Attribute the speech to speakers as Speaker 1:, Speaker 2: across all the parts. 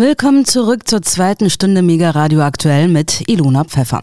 Speaker 1: Willkommen zurück zur zweiten Stunde Mega Radio aktuell mit Ilona Pfeffer.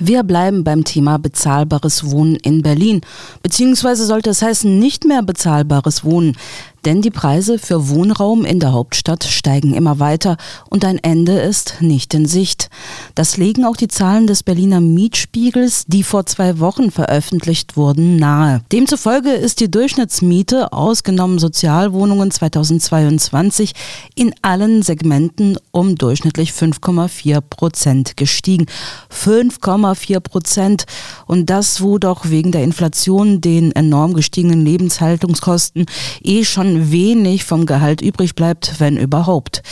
Speaker 1: Wir bleiben beim Thema bezahlbares Wohnen in Berlin. Beziehungsweise sollte es heißen, nicht mehr bezahlbares Wohnen. Denn die Preise für Wohnraum in der Hauptstadt steigen immer weiter und ein Ende ist nicht in Sicht. Das legen auch die Zahlen des Berliner Mietspiegels, die vor zwei Wochen veröffentlicht wurden, nahe. Demzufolge ist die Durchschnittsmiete, ausgenommen Sozialwohnungen 2022, in allen Segmenten um durchschnittlich 5,4 Prozent gestiegen. 5,4 Prozent. Und das, wo doch wegen der Inflation, den enorm gestiegenen Lebenshaltungskosten eh schon wenig vom Gehalt übrig bleibt, wenn überhaupt.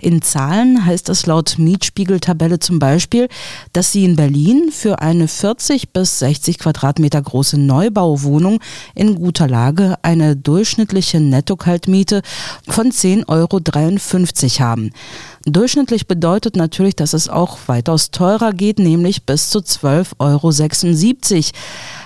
Speaker 1: In Zahlen heißt es laut Mietspiegeltabelle zum Beispiel, dass sie in Berlin für eine 40 bis 60 Quadratmeter große Neubauwohnung in guter Lage eine durchschnittliche Nettokaltmiete von 10,53 Euro haben. Durchschnittlich bedeutet natürlich, dass es auch weitaus teurer geht, nämlich bis zu 12,76 Euro.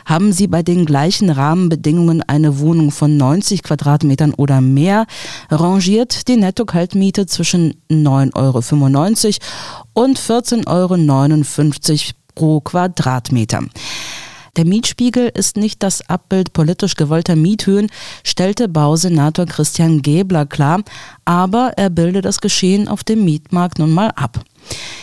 Speaker 1: Haben Sie bei den gleichen Rahmenbedingungen eine Wohnung von 90 Quadratmetern oder mehr, rangiert die Netto-Kaltmiete zwischen 9,95 Euro und 14,59 Euro pro Quadratmeter. Der Mietspiegel ist nicht das Abbild politisch gewollter Miethöhen, stellte Bausenator Christian Gebler klar, aber er bildet das Geschehen auf dem Mietmarkt nun mal ab.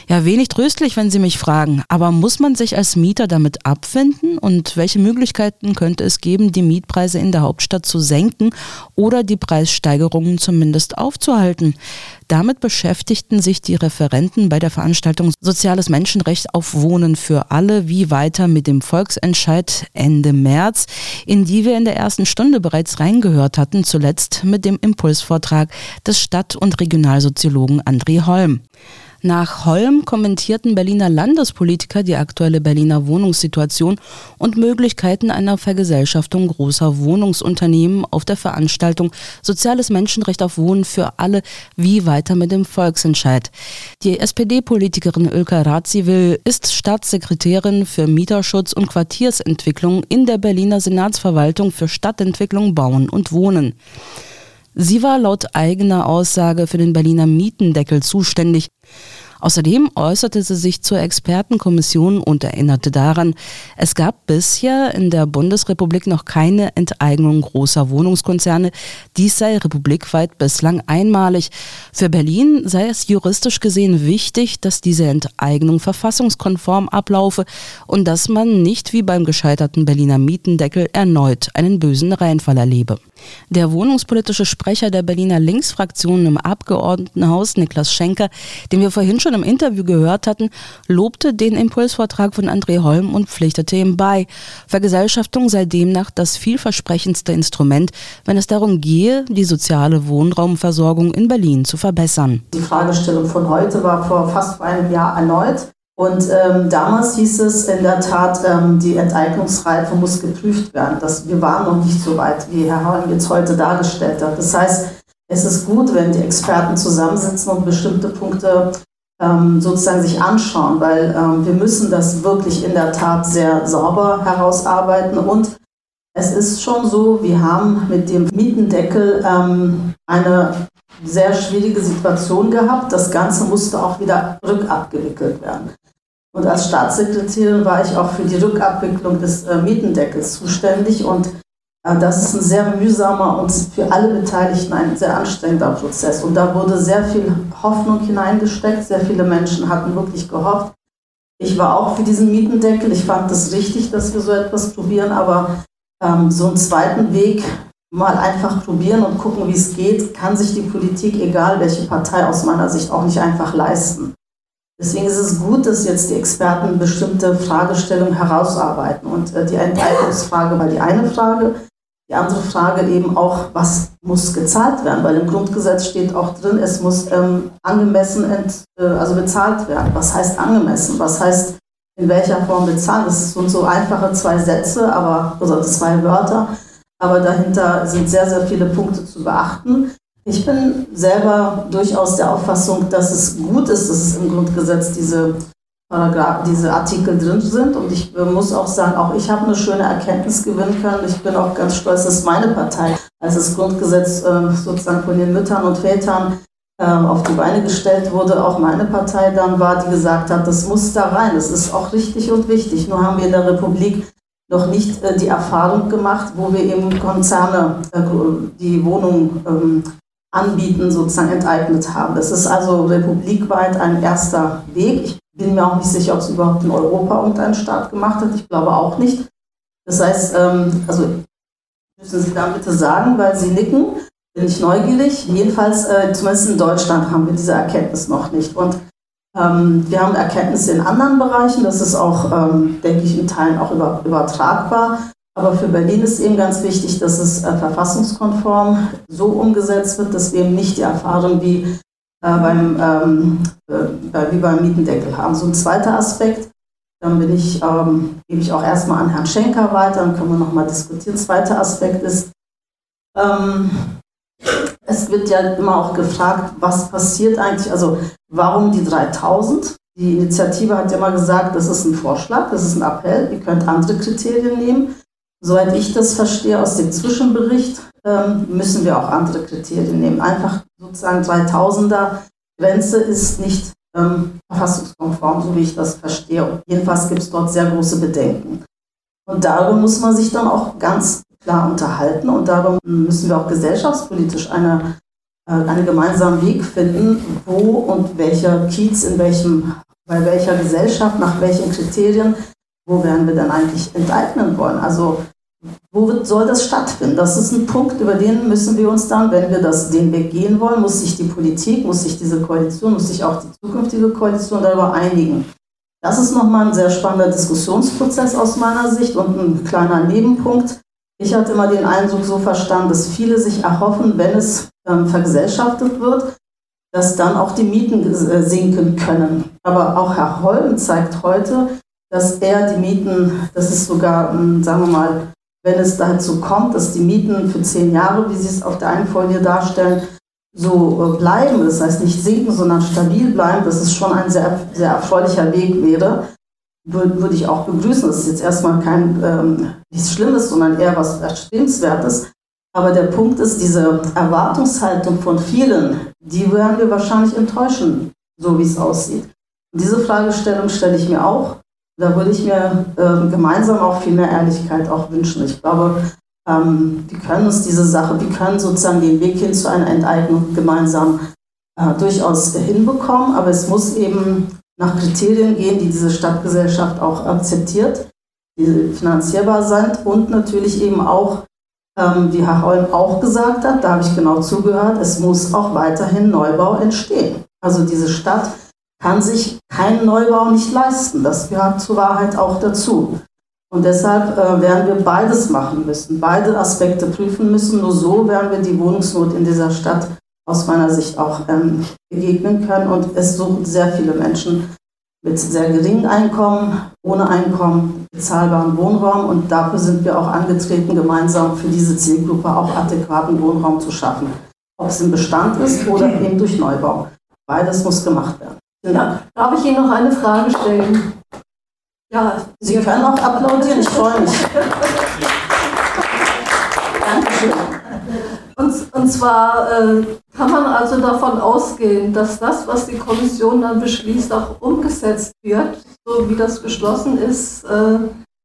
Speaker 1: Ja, wenig tröstlich, wenn Sie mich fragen. Aber muss man sich als Mieter damit abfinden? Und welche Möglichkeiten könnte es geben, die Mietpreise in der Hauptstadt zu senken oder die Preissteigerungen zumindest aufzuhalten? Damit beschäftigten sich die Referenten bei der Veranstaltung Soziales Menschenrecht auf Wohnen für alle wie weiter mit dem Volksentscheid Ende März, in die wir in der ersten Stunde bereits reingehört hatten, zuletzt mit dem Impulsvortrag des Stadt- und Regionalsoziologen André Holm. Nach Holm kommentierten Berliner Landespolitiker die aktuelle Berliner Wohnungssituation und Möglichkeiten einer Vergesellschaftung großer Wohnungsunternehmen auf der Veranstaltung Soziales Menschenrecht auf Wohnen für alle, wie weiter mit dem Volksentscheid. Die SPD-Politikerin Ölka Radziwill ist Staatssekretärin für Mieterschutz und Quartiersentwicklung in der Berliner Senatsverwaltung für Stadtentwicklung, Bauen und Wohnen. Sie war laut eigener Aussage für den Berliner Mietendeckel zuständig. Außerdem äußerte sie sich zur Expertenkommission und erinnerte daran, es gab bisher in der Bundesrepublik noch keine Enteignung großer Wohnungskonzerne. Dies sei republikweit bislang einmalig. Für Berlin sei es juristisch gesehen wichtig, dass diese Enteignung verfassungskonform ablaufe und dass man nicht wie beim gescheiterten Berliner Mietendeckel erneut einen bösen Reinfall erlebe. Der wohnungspolitische Sprecher der Berliner Linksfraktion im Abgeordnetenhaus, Niklas Schenker, den wir vorhin schon im Interview gehört hatten, lobte den Impulsvortrag von André Holm und pflichtete ihm bei. Vergesellschaftung sei demnach das vielversprechendste Instrument, wenn es darum gehe, die soziale Wohnraumversorgung in Berlin zu verbessern.
Speaker 2: Die Fragestellung von heute war vor fast einem Jahr erneut. Und ähm, damals hieß es in der Tat, ähm, die Enteignungsreife muss geprüft werden. Das, wir waren noch nicht so weit, wie Herr Hahn jetzt heute dargestellt hat. Das heißt, es ist gut, wenn die Experten zusammensitzen und bestimmte Punkte sozusagen sich anschauen, weil ähm, wir müssen das wirklich in der Tat sehr sauber herausarbeiten. Und es ist schon so, wir haben mit dem Mietendeckel ähm, eine sehr schwierige Situation gehabt. Das Ganze musste auch wieder rückabgewickelt werden. Und als Staatssekretärin war ich auch für die Rückabwicklung des äh, Mietendeckels zuständig. Und das ist ein sehr mühsamer und für alle Beteiligten ein sehr anstrengender Prozess. Und da wurde sehr viel Hoffnung hineingesteckt. Sehr viele Menschen hatten wirklich gehofft. Ich war auch für diesen Mietendeckel. Ich fand es richtig, dass wir so etwas probieren. Aber ähm, so einen zweiten Weg mal einfach probieren und gucken, wie es geht, kann sich die Politik, egal welche Partei aus meiner Sicht, auch nicht einfach leisten. Deswegen ist es gut, dass jetzt die Experten bestimmte Fragestellungen herausarbeiten. Und äh, die Enteignungsfrage war die eine Frage. Die andere Frage eben auch, was muss gezahlt werden? Weil im Grundgesetz steht auch drin, es muss ähm, angemessen ent, äh, also bezahlt werden. Was heißt angemessen? Was heißt in welcher Form bezahlt? Das sind so einfache zwei Sätze, aber oder zwei Wörter. Aber dahinter sind sehr, sehr viele Punkte zu beachten. Ich bin selber durchaus der Auffassung, dass es gut ist, dass es im Grundgesetz diese, diese Artikel drin sind. Und ich muss auch sagen, auch ich habe eine schöne Erkenntnis gewinnen können. Ich bin auch ganz stolz, dass meine Partei, als das Grundgesetz äh, sozusagen von den Müttern und Vätern ähm, auf die Beine gestellt wurde, auch meine Partei dann war, die gesagt hat, das muss da rein, das ist auch richtig und wichtig. Nur haben wir in der Republik noch nicht äh, die Erfahrung gemacht, wo wir eben Konzerne äh, die Wohnungen ähm, anbieten, sozusagen enteignet haben. Das ist also republikweit ein erster Weg. Ich bin mir auch nicht sicher, ob es überhaupt in Europa irgendeinen Staat gemacht hat. Ich glaube auch nicht. Das heißt, ähm, also müssen Sie dann bitte sagen, weil Sie nicken bin ich neugierig. Jedenfalls, äh, zumindest in Deutschland haben wir diese Erkenntnis noch nicht. Und ähm, wir haben Erkenntnisse in anderen Bereichen, das ist auch, ähm, denke ich, in Teilen auch über, übertragbar. Aber für Berlin ist eben ganz wichtig, dass es äh, verfassungskonform so umgesetzt wird, dass wir eben nicht die Erfahrung wie, beim, ähm, äh, wie beim Mietendeckel haben. So ein zweiter Aspekt, dann bin ich, ähm, gebe ich auch erstmal an Herrn Schenker weiter, dann können wir nochmal diskutieren. Zweiter Aspekt ist, ähm, es wird ja immer auch gefragt, was passiert eigentlich, also warum die 3000? Die Initiative hat ja mal gesagt, das ist ein Vorschlag, das ist ein Appell, ihr könnt andere Kriterien nehmen. Soweit ich das verstehe aus dem Zwischenbericht, ähm, müssen wir auch andere Kriterien nehmen. Einfach sozusagen 3000er Grenze ist nicht ähm, verfassungskonform, so wie ich das verstehe. Und jedenfalls gibt es dort sehr große Bedenken. Und darüber muss man sich dann auch ganz klar unterhalten und darum müssen wir auch gesellschaftspolitisch eine, äh, einen gemeinsamen Weg finden, wo und welcher Kiez in welchem, bei welcher Gesellschaft, nach welchen Kriterien, wo werden wir denn eigentlich enteignen wollen. Also wo soll das stattfinden? Das ist ein Punkt, über den müssen wir uns dann, wenn wir das, den Weg gehen wollen, muss sich die Politik, muss sich diese Koalition, muss sich auch die zukünftige Koalition darüber einigen. Das ist nochmal ein sehr spannender Diskussionsprozess aus meiner Sicht und ein kleiner Nebenpunkt. Ich hatte immer den Eindruck so verstanden, dass viele sich erhoffen, wenn es ähm, vergesellschaftet wird, dass dann auch die Mieten äh, sinken können. Aber auch Herr Holm zeigt heute, dass er die Mieten, das ist sogar, ähm, sagen wir mal, wenn es dazu kommt, dass die Mieten für zehn Jahre, wie Sie es auf der einen Folie darstellen, so äh, bleiben, das heißt nicht sinken, sondern stabil bleiben, dass es schon ein sehr, sehr erfreulicher Weg wäre würde, würde ich auch begrüßen. Das ist jetzt erstmal kein ähm, nichts Schlimmes, sondern eher was Erstrebenswertes. Aber der Punkt ist, diese Erwartungshaltung von vielen, die werden wir wahrscheinlich enttäuschen, so wie es aussieht. Und diese Fragestellung stelle ich mir auch. Da würde ich mir äh, gemeinsam auch viel mehr Ehrlichkeit auch wünschen. Ich glaube, ähm, wir können uns diese Sache, wir können sozusagen den Weg hin zu einer Enteignung gemeinsam äh, durchaus hinbekommen, aber es muss eben nach Kriterien gehen, die diese Stadtgesellschaft auch akzeptiert, die finanzierbar sind und natürlich eben auch, ähm, wie Herr Holm auch gesagt hat, da habe ich genau zugehört, es muss auch weiterhin Neubau entstehen. Also diese Stadt kann sich keinen Neubau nicht leisten. Das gehört zur Wahrheit auch dazu. Und deshalb äh, werden wir beides machen müssen, beide Aspekte prüfen müssen. Nur so werden wir die Wohnungsnot in dieser Stadt aus meiner Sicht auch ähm, begegnen können. Und es suchen sehr viele Menschen mit sehr geringem Einkommen, ohne Einkommen, bezahlbaren Wohnraum. Und dafür sind wir auch angetreten, gemeinsam für diese Zielgruppe auch adäquaten Wohnraum zu schaffen. Ob es im Bestand ist oder eben durch Neubau. Beides muss gemacht werden.
Speaker 3: Ja, darf ich Ihnen noch eine Frage stellen?
Speaker 2: Ja, Sie können auch applaudieren, ich freue mich.
Speaker 3: Dankeschön. Und, und zwar äh, kann man also davon ausgehen, dass das, was die Kommission dann beschließt, auch umgesetzt wird, so wie das beschlossen ist, äh,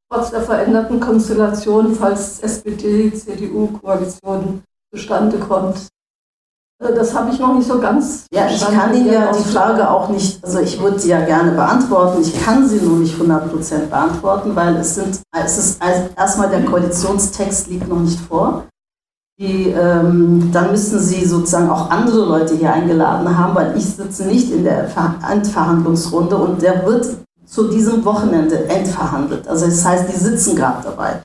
Speaker 3: trotz der veränderten Konstellation, falls SPD-CDU-Koalition zustande kommt. Äh, das habe ich noch nicht so ganz.
Speaker 2: Ja, ich kann Ihnen ja die Frage auch nicht, also ich würde sie ja gerne beantworten, ich kann sie nur nicht 100% beantworten, weil es sind, es ist erstmal der Koalitionstext liegt noch nicht vor. Die, ähm, dann müssen Sie sozusagen auch andere Leute hier eingeladen haben, weil ich sitze nicht in der Endverhandlungsrunde und der wird zu diesem Wochenende endverhandelt. Also das heißt, die sitzen gerade dabei.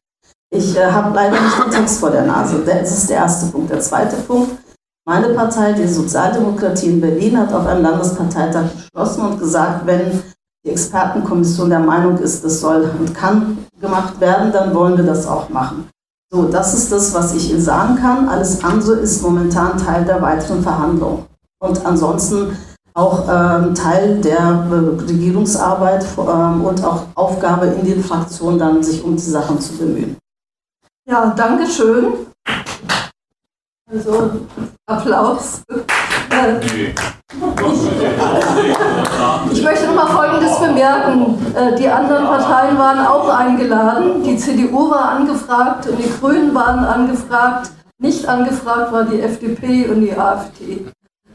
Speaker 2: Ich äh, habe leider nicht den Text vor der Nase. Das ist der erste Punkt. Der zweite Punkt. Meine Partei, die Sozialdemokratie in Berlin, hat auf einem Landesparteitag beschlossen und gesagt, wenn die Expertenkommission der Meinung ist, das soll und kann gemacht werden, dann wollen wir das auch machen. So, das ist das, was ich Ihnen sagen kann. Alles andere ist momentan Teil der weiteren Verhandlungen. Und ansonsten auch ähm, Teil der äh, Regierungsarbeit ähm, und auch Aufgabe in den Fraktionen, dann sich um die Sachen zu bemühen.
Speaker 3: Ja, danke schön. Also Applaus. Ich möchte noch mal Folgendes bemerken. Äh, die anderen Parteien waren auch eingeladen. Die CDU war angefragt und die Grünen waren angefragt. Nicht angefragt war die FDP und die AfD.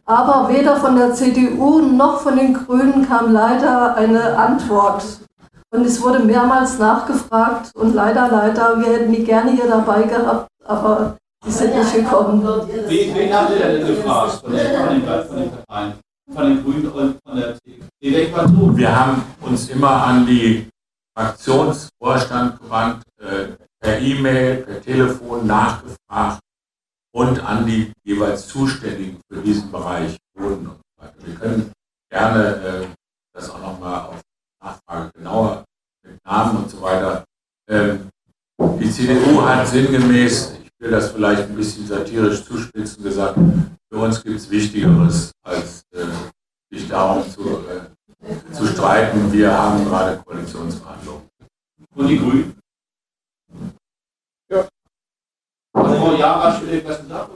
Speaker 3: Aber weder von der CDU noch von den Grünen kam leider eine Antwort. Und es wurde mehrmals nachgefragt und leider, leider, wir hätten die gerne hier dabei gehabt, aber die sind nicht gekommen.
Speaker 4: Wen habt ihr denn gefragt von den, von den, von den Parteien? Von den Grünen und von der CDU?
Speaker 5: Wir haben uns immer an die Fraktionsvorstand gewandt, äh, per E-Mail, per Telefon nachgefragt und an die jeweils Zuständigen für diesen Bereich Boden und so weiter. Wir können gerne äh, das auch nochmal auf Nachfrage genauer mit Namen und so weiter. Ähm, die CDU hat sinngemäß, will das vielleicht ein bisschen satirisch zuspitzen gesagt, für uns gibt es Wichtigeres, als äh, sich darum zu, äh, zu streiten. Wir haben gerade Koalitionsverhandlungen.
Speaker 4: Und die Grünen? Ja. Also, ja, hast du etwas gesagt?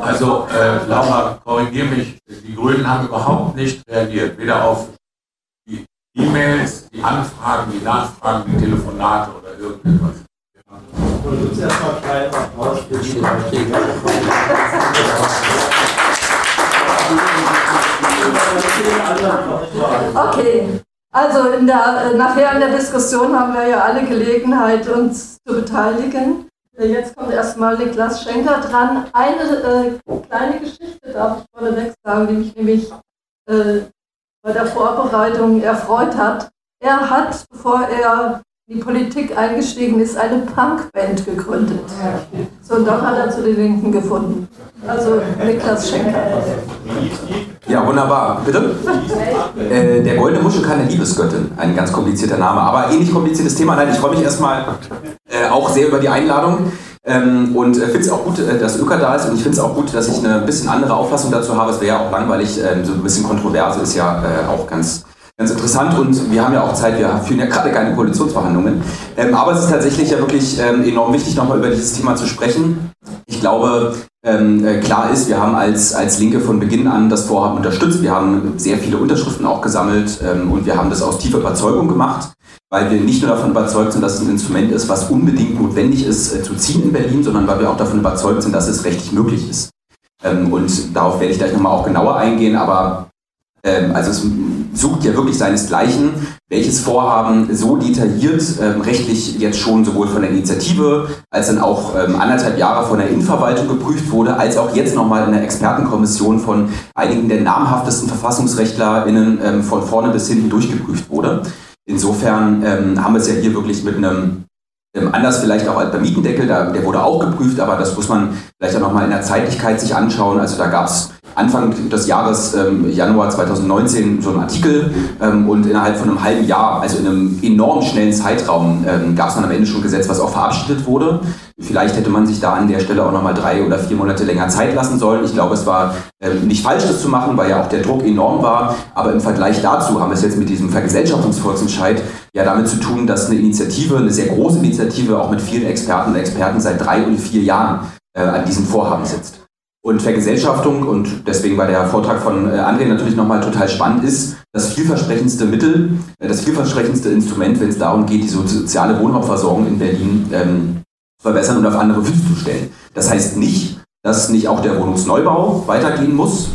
Speaker 5: Also, äh, Laura, korrigiere mich, die Grünen haben überhaupt nicht reagiert, weder auf die E-Mails, die Anfragen, die Nachfragen, die Telefonate oder irgendetwas.
Speaker 3: Okay, also in der, nachher in der Diskussion haben wir ja alle Gelegenheit, uns zu beteiligen. Jetzt kommt erstmal Niklas Schenker dran. Eine äh, kleine Geschichte darf ich vorneweg sagen, die mich nämlich äh, bei der Vorbereitung erfreut hat. Er hat, bevor er in die Politik eingestiegen ist, eine Punkband gegründet. So, und dann hat er zu den Linken gefunden. Also Niklas Schenker.
Speaker 6: Ja, wunderbar. Bitte? Äh, der Goldene Muschel keine Liebesgöttin. Ein ganz komplizierter Name, aber ähnlich kompliziertes Thema. Nein, ich freue mich erstmal äh, auch sehr über die Einladung. Ähm, und äh, finde es auch gut, äh, dass Öka da ist und ich finde es auch gut, dass ich eine bisschen andere Auffassung dazu habe. Es wäre ja auch langweilig, ähm, so ein bisschen Kontroverse ist ja äh, auch ganz, ganz interessant und wir haben ja auch Zeit, wir führen ja gerade keine Koalitionsverhandlungen. Ähm, aber es ist tatsächlich ja wirklich ähm, enorm wichtig, nochmal über dieses Thema zu sprechen. Ich glaube, ähm, äh, klar ist, wir haben als, als Linke von Beginn an das Vorhaben unterstützt. Wir haben sehr viele Unterschriften auch gesammelt ähm, und wir haben das aus tiefer Überzeugung gemacht, weil wir nicht nur davon überzeugt sind, dass es ein Instrument ist, was unbedingt notwendig ist äh, zu ziehen in Berlin, sondern weil wir auch davon überzeugt sind, dass es rechtlich möglich ist. Ähm, und darauf werde ich gleich nochmal auch genauer eingehen, aber also es sucht ja wirklich seinesgleichen, welches Vorhaben so detailliert ähm, rechtlich jetzt schon sowohl von der Initiative als dann auch ähm, anderthalb Jahre von der Innenverwaltung geprüft wurde, als auch jetzt nochmal in der Expertenkommission von einigen der namhaftesten VerfassungsrechtlerInnen ähm, von vorne bis hinten durchgeprüft wurde. Insofern ähm, haben wir es ja hier wirklich mit einem ähm, Anders vielleicht auch als beim Mietendeckel, da, der wurde auch geprüft, aber das muss man vielleicht auch nochmal in der Zeitlichkeit sich anschauen. Also da gab es Anfang des Jahres, ähm, Januar 2019, so einen Artikel ähm, und innerhalb von einem halben Jahr, also in einem enorm schnellen Zeitraum, ähm, gab es dann am Ende schon ein Gesetz, was auch verabschiedet wurde. Vielleicht hätte man sich da an der Stelle auch nochmal drei oder vier Monate länger Zeit lassen sollen. Ich glaube, es war ähm, nicht falsch, das zu machen, weil ja auch der Druck enorm war. Aber im Vergleich dazu haben wir es jetzt mit diesem Vergesellschaftungsvolksentscheid ja damit zu tun, dass eine Initiative, eine sehr große Initiative, auch mit vielen Experten und Experten seit drei und vier Jahren äh, an diesem Vorhaben sitzt. Und Vergesellschaftung, und deswegen war der Vortrag von äh, André natürlich nochmal total spannend, ist das vielversprechendste Mittel, äh, das vielversprechendste Instrument, wenn es darum geht, die soziale Wohnraumversorgung in Berlin ähm, zu verbessern und auf andere Füße zu stellen. Das heißt nicht, dass nicht auch der Wohnungsneubau weitergehen muss.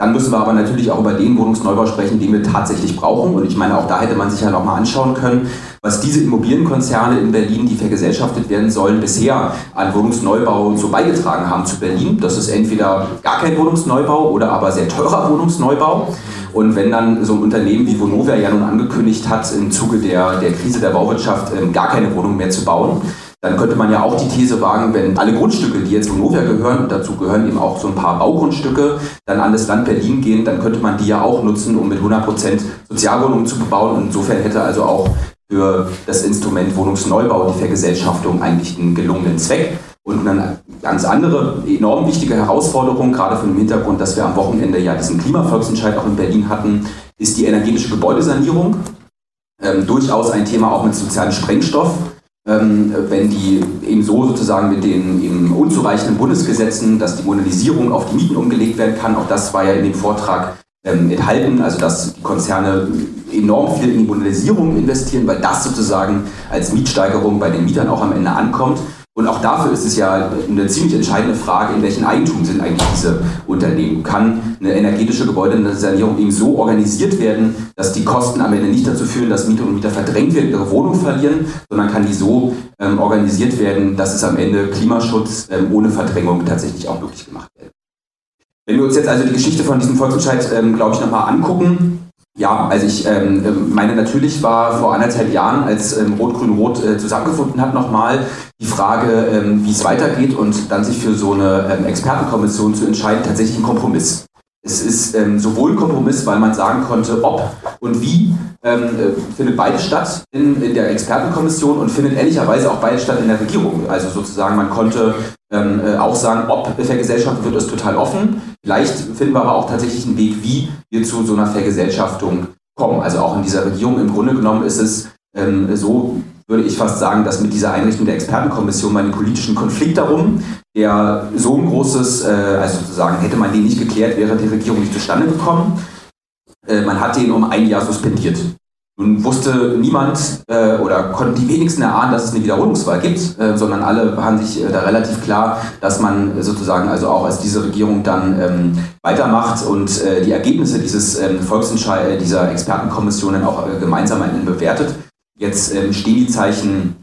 Speaker 6: Dann müssen wir aber natürlich auch über den Wohnungsneubau sprechen, den wir tatsächlich brauchen. Und ich meine, auch da hätte man sich ja nochmal anschauen können, was diese Immobilienkonzerne in Berlin, die vergesellschaftet werden sollen, bisher an Wohnungsneubau so beigetragen haben zu Berlin. Das ist entweder gar kein Wohnungsneubau oder aber sehr teurer Wohnungsneubau. Und wenn dann so ein Unternehmen wie Vonovia ja nun angekündigt hat, im Zuge der, der Krise der Bauwirtschaft ähm, gar keine Wohnung mehr zu bauen, dann könnte man ja auch die These wagen, wenn alle Grundstücke, die jetzt Vonovia gehören, dazu gehören eben auch so ein paar Baugrundstücke, dann an das Land Berlin gehen, dann könnte man die ja auch nutzen, um mit 100% Sozialwohnungen zu bebauen. Und insofern hätte also auch für das Instrument Wohnungsneubau die Vergesellschaftung eigentlich einen gelungenen Zweck. Und eine ganz andere, enorm wichtige Herausforderung, gerade von dem Hintergrund, dass wir am Wochenende ja diesen Klimavolksentscheid auch in Berlin hatten, ist die energetische Gebäudesanierung. Ähm, durchaus ein Thema auch mit sozialem Sprengstoff. Ähm, wenn die eben so sozusagen mit den eben unzureichenden Bundesgesetzen, dass die Modernisierung auf die Mieten umgelegt werden kann. Auch das war ja in dem Vortrag ähm, enthalten, also dass die Konzerne enorm viel in die Modernisierung investieren, weil das sozusagen als Mietsteigerung bei den Mietern auch am Ende ankommt. Und auch dafür ist es ja eine ziemlich entscheidende Frage, in welchem Eigentum sind eigentlich diese Unternehmen. Kann eine energetische Gebäudesanierung eben so organisiert werden, dass die Kosten am Ende nicht dazu führen, dass Mieter und Mieter verdrängt werden, ihre Wohnung verlieren, sondern kann die so ähm, organisiert werden, dass es am Ende Klimaschutz ähm, ohne Verdrängung tatsächlich auch möglich gemacht wird. Wenn wir uns jetzt also die Geschichte von diesem Volksentscheid, ähm, glaube ich, nochmal angucken, ja, also ich ähm, ähm, meine, natürlich war vor anderthalb Jahren, als ähm, Rot-Grün-Rot äh, zusammengefunden hat, nochmal die Frage, ähm, wie es weitergeht und dann sich für so eine ähm, Expertenkommission zu entscheiden, tatsächlich ein Kompromiss. Es ist ähm, sowohl ein Kompromiss, weil man sagen konnte, ob und wie ähm, äh, findet beides statt in, in, der Expertenkommission und findet ehrlicherweise auch beides statt in der Regierung. Also sozusagen, man konnte ähm, äh, auch sagen, ob vergesellschaftet wird, ist total offen. Vielleicht finden wir aber auch tatsächlich einen Weg, wie wir zu so einer Vergesellschaftung kommen. Also auch in dieser Regierung im Grunde genommen ist es ähm, so, würde ich fast sagen, dass mit dieser Einrichtung der Expertenkommission man den politischen Konflikt darum, der so ein großes, äh, also sozusagen hätte man den nicht geklärt, wäre die Regierung nicht zustande gekommen. Äh, man hat den um ein Jahr suspendiert. Nun wusste niemand äh, oder konnten die wenigsten erahnen, dass es eine Wiederholungswahl gibt, äh, sondern alle waren sich äh, da relativ klar, dass man sozusagen also auch als diese Regierung dann ähm, weitermacht und äh, die Ergebnisse dieses ähm, Volksentscheid, äh, dieser Expertenkommission dann auch äh, gemeinsam bewertet. Jetzt ähm, stehen die Zeichen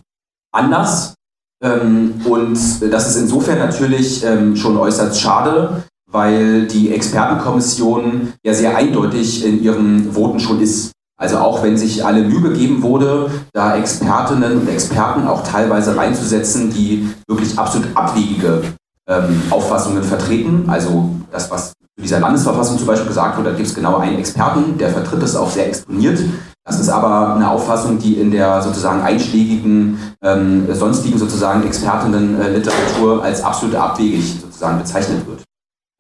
Speaker 6: anders ähm, und das ist insofern natürlich ähm, schon äußerst schade, weil die Expertenkommission ja sehr eindeutig in ihren Voten schon ist. Also auch wenn sich alle Mühe gegeben wurde, da Expertinnen und Experten auch teilweise reinzusetzen, die wirklich absolut abwegige ähm, Auffassungen vertreten. Also das, was zu dieser Landesverfassung zum Beispiel gesagt wurde, da gibt es genau einen Experten, der vertritt das auch sehr exponiert. Das ist aber eine Auffassung, die in der sozusagen einschlägigen, ähm, sonstigen sozusagen Expertinnenliteratur als absolut abwegig sozusagen bezeichnet wird.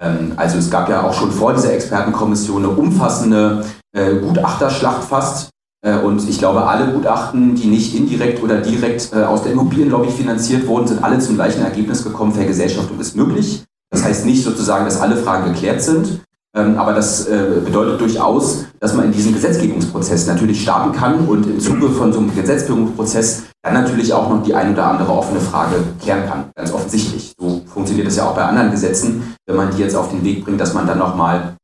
Speaker 6: Ähm, also es gab ja auch schon vor dieser Expertenkommission eine umfassende äh, Gutachterschlacht fast. Äh, und ich glaube, alle Gutachten, die nicht indirekt oder direkt äh, aus der Immobilienlobby finanziert wurden, sind alle zum gleichen Ergebnis gekommen, Vergesellschaftung ist möglich. Das heißt nicht sozusagen, dass alle Fragen geklärt sind, aber das äh, bedeutet durchaus, dass man in diesen Gesetzgebungsprozess natürlich starten kann und im Zuge von so einem Gesetzgebungsprozess dann natürlich auch noch die ein oder andere offene Frage klären kann. Ganz offensichtlich. So funktioniert das ja auch bei anderen Gesetzen, wenn man die jetzt auf den Weg bringt, dass man dann nochmal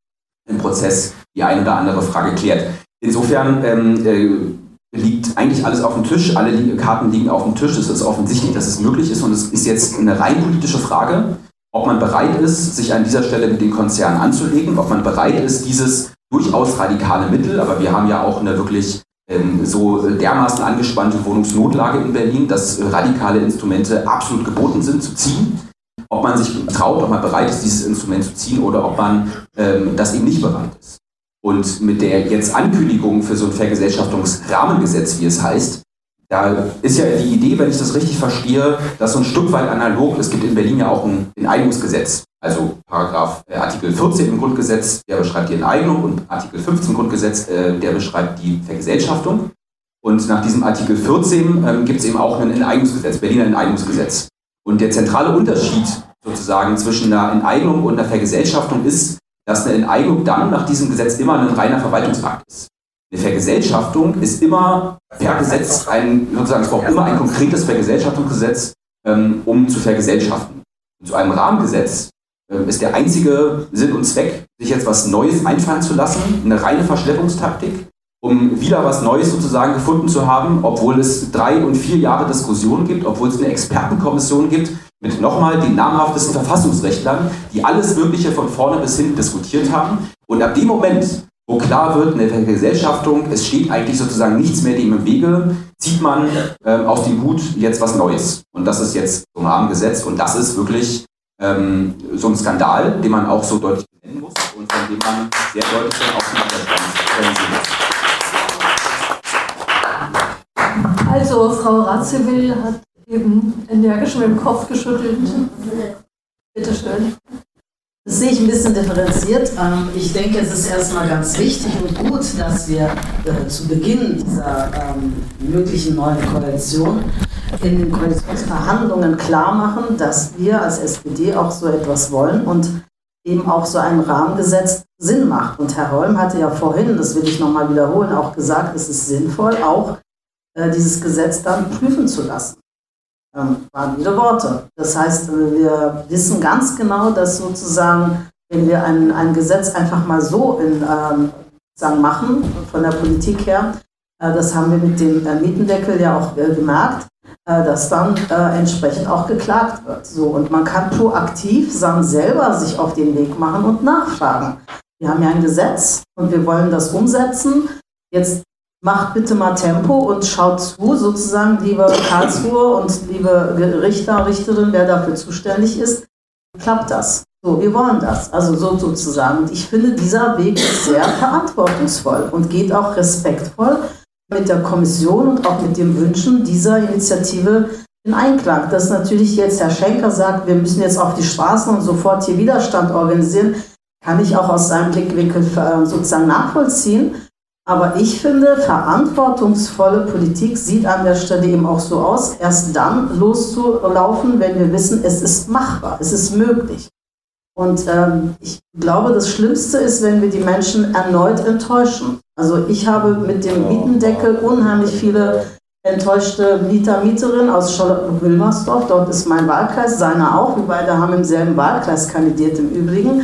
Speaker 6: im Prozess die ein oder andere Frage klärt. Insofern ähm, äh, liegt eigentlich alles auf dem Tisch, alle Karten liegen auf dem Tisch. Es ist offensichtlich, dass es möglich ist und es ist jetzt eine rein politische Frage ob man bereit ist, sich an dieser Stelle mit den Konzernen anzulegen, ob man bereit ist, dieses durchaus radikale Mittel, aber wir haben ja auch eine wirklich ähm, so dermaßen angespannte Wohnungsnotlage in Berlin, dass radikale Instrumente absolut geboten sind zu ziehen. Ob man sich traut, ob man bereit ist, dieses Instrument zu ziehen oder ob man ähm, das eben nicht bereit ist. Und mit der jetzt Ankündigung für so ein Vergesellschaftungsrahmengesetz, wie es heißt, da ist ja die Idee, wenn ich das richtig verstehe, dass so ein Stück weit analog, es gibt in Berlin ja auch ein Enteignungsgesetz, also Paragraph äh, Artikel 14 im Grundgesetz, der beschreibt die Enteignung und Artikel 15 im Grundgesetz, äh, der beschreibt die Vergesellschaftung. Und nach diesem Artikel 14 ähm, gibt es eben auch ein Enteignungsgesetz, Berliner Enteignungsgesetz. Und der zentrale Unterschied sozusagen zwischen einer Enteignung und einer Vergesellschaftung ist, dass eine Enteignung dann nach diesem Gesetz immer ein reiner Verwaltungsakt ist. Eine Vergesellschaftung ist immer per Gesetz ein, sozusagen, es braucht immer ein konkretes Vergesellschaftungsgesetz, ähm, um zu vergesellschaften. Und zu einem Rahmengesetz äh, ist der einzige Sinn und Zweck, sich jetzt was Neues einfallen zu lassen, eine reine Verschleppungstaktik, um wieder was Neues sozusagen gefunden zu haben, obwohl es drei und vier Jahre Diskussionen gibt, obwohl es eine Expertenkommission gibt mit nochmal den namhaftesten Verfassungsrechtlern, die alles Mögliche von vorne bis hin diskutiert haben. Und ab dem Moment, wo klar wird, in der Vergesellschaftung, es steht eigentlich sozusagen nichts mehr dem im Wege, zieht man ähm, aus dem Hut jetzt was Neues. Und das ist jetzt so ein Rahmengesetz und das ist wirklich ähm, so ein Skandal, den man auch so deutlich benennen muss und von dem man sehr deutlich auch
Speaker 3: muss. Also, Frau Ratzewil hat eben energisch mit dem Kopf geschüttelt. Bitte schön.
Speaker 2: Das sehe ich ein bisschen differenziert. Ähm, ich denke, es ist erstmal ganz wichtig und gut, dass wir äh, zu Beginn dieser ähm, möglichen neuen Koalition in den Koalitionsverhandlungen klar machen, dass wir als SPD auch so etwas wollen und eben auch so ein Rahmengesetz Sinn macht. Und Herr Holm hatte ja vorhin, das will ich nochmal wiederholen, auch gesagt, es ist sinnvoll, auch äh, dieses Gesetz dann prüfen zu lassen. Ähm, waren wieder Worte. Das heißt, wir wissen ganz genau, dass sozusagen, wenn wir ein, ein Gesetz einfach mal so in, ähm, sagen, machen, von der Politik her, äh, das haben wir mit dem äh, Mietendeckel ja auch äh, gemerkt, äh, dass dann äh, entsprechend auch geklagt wird. So, und man kann proaktiv sagen, selber sich auf den Weg machen und nachfragen. Wir haben ja ein Gesetz und wir wollen das umsetzen. Jetzt macht bitte mal Tempo und schaut zu, sozusagen, liebe Karlsruhe und liebe Richter, Richterin, wer dafür zuständig ist, klappt das. So, wir wollen das. Also so sozusagen. Und ich finde, dieser Weg ist sehr verantwortungsvoll und geht auch respektvoll mit der Kommission und auch mit den Wünschen dieser Initiative in Einklang. Dass natürlich jetzt Herr Schenker sagt, wir müssen jetzt auf die Straßen und sofort hier Widerstand organisieren, kann ich auch aus seinem Blickwinkel äh, sozusagen nachvollziehen. Aber ich finde, verantwortungsvolle Politik sieht an der Stelle eben auch so aus, erst dann loszulaufen, wenn wir wissen, es ist machbar, es ist möglich. Und ähm, ich glaube, das Schlimmste ist, wenn wir die Menschen erneut enttäuschen. Also ich habe mit dem Mietendeckel unheimlich viele enttäuschte Mieter, Mieterinnen aus Charlottenburg-Wilmersdorf. Dort ist mein Wahlkreis, seiner auch. Wir beide haben im selben Wahlkreis kandidiert im Übrigen.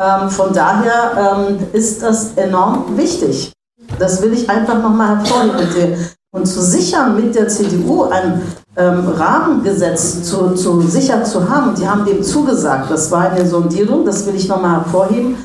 Speaker 2: Ähm, von daher ähm, ist das enorm wichtig. Das will ich einfach nochmal hervorheben. Und zu sichern mit der CDU ein ähm, Rahmengesetz zu, zu sicher zu haben, die haben dem zugesagt, das war eine Sondierung, das will ich nochmal hervorheben.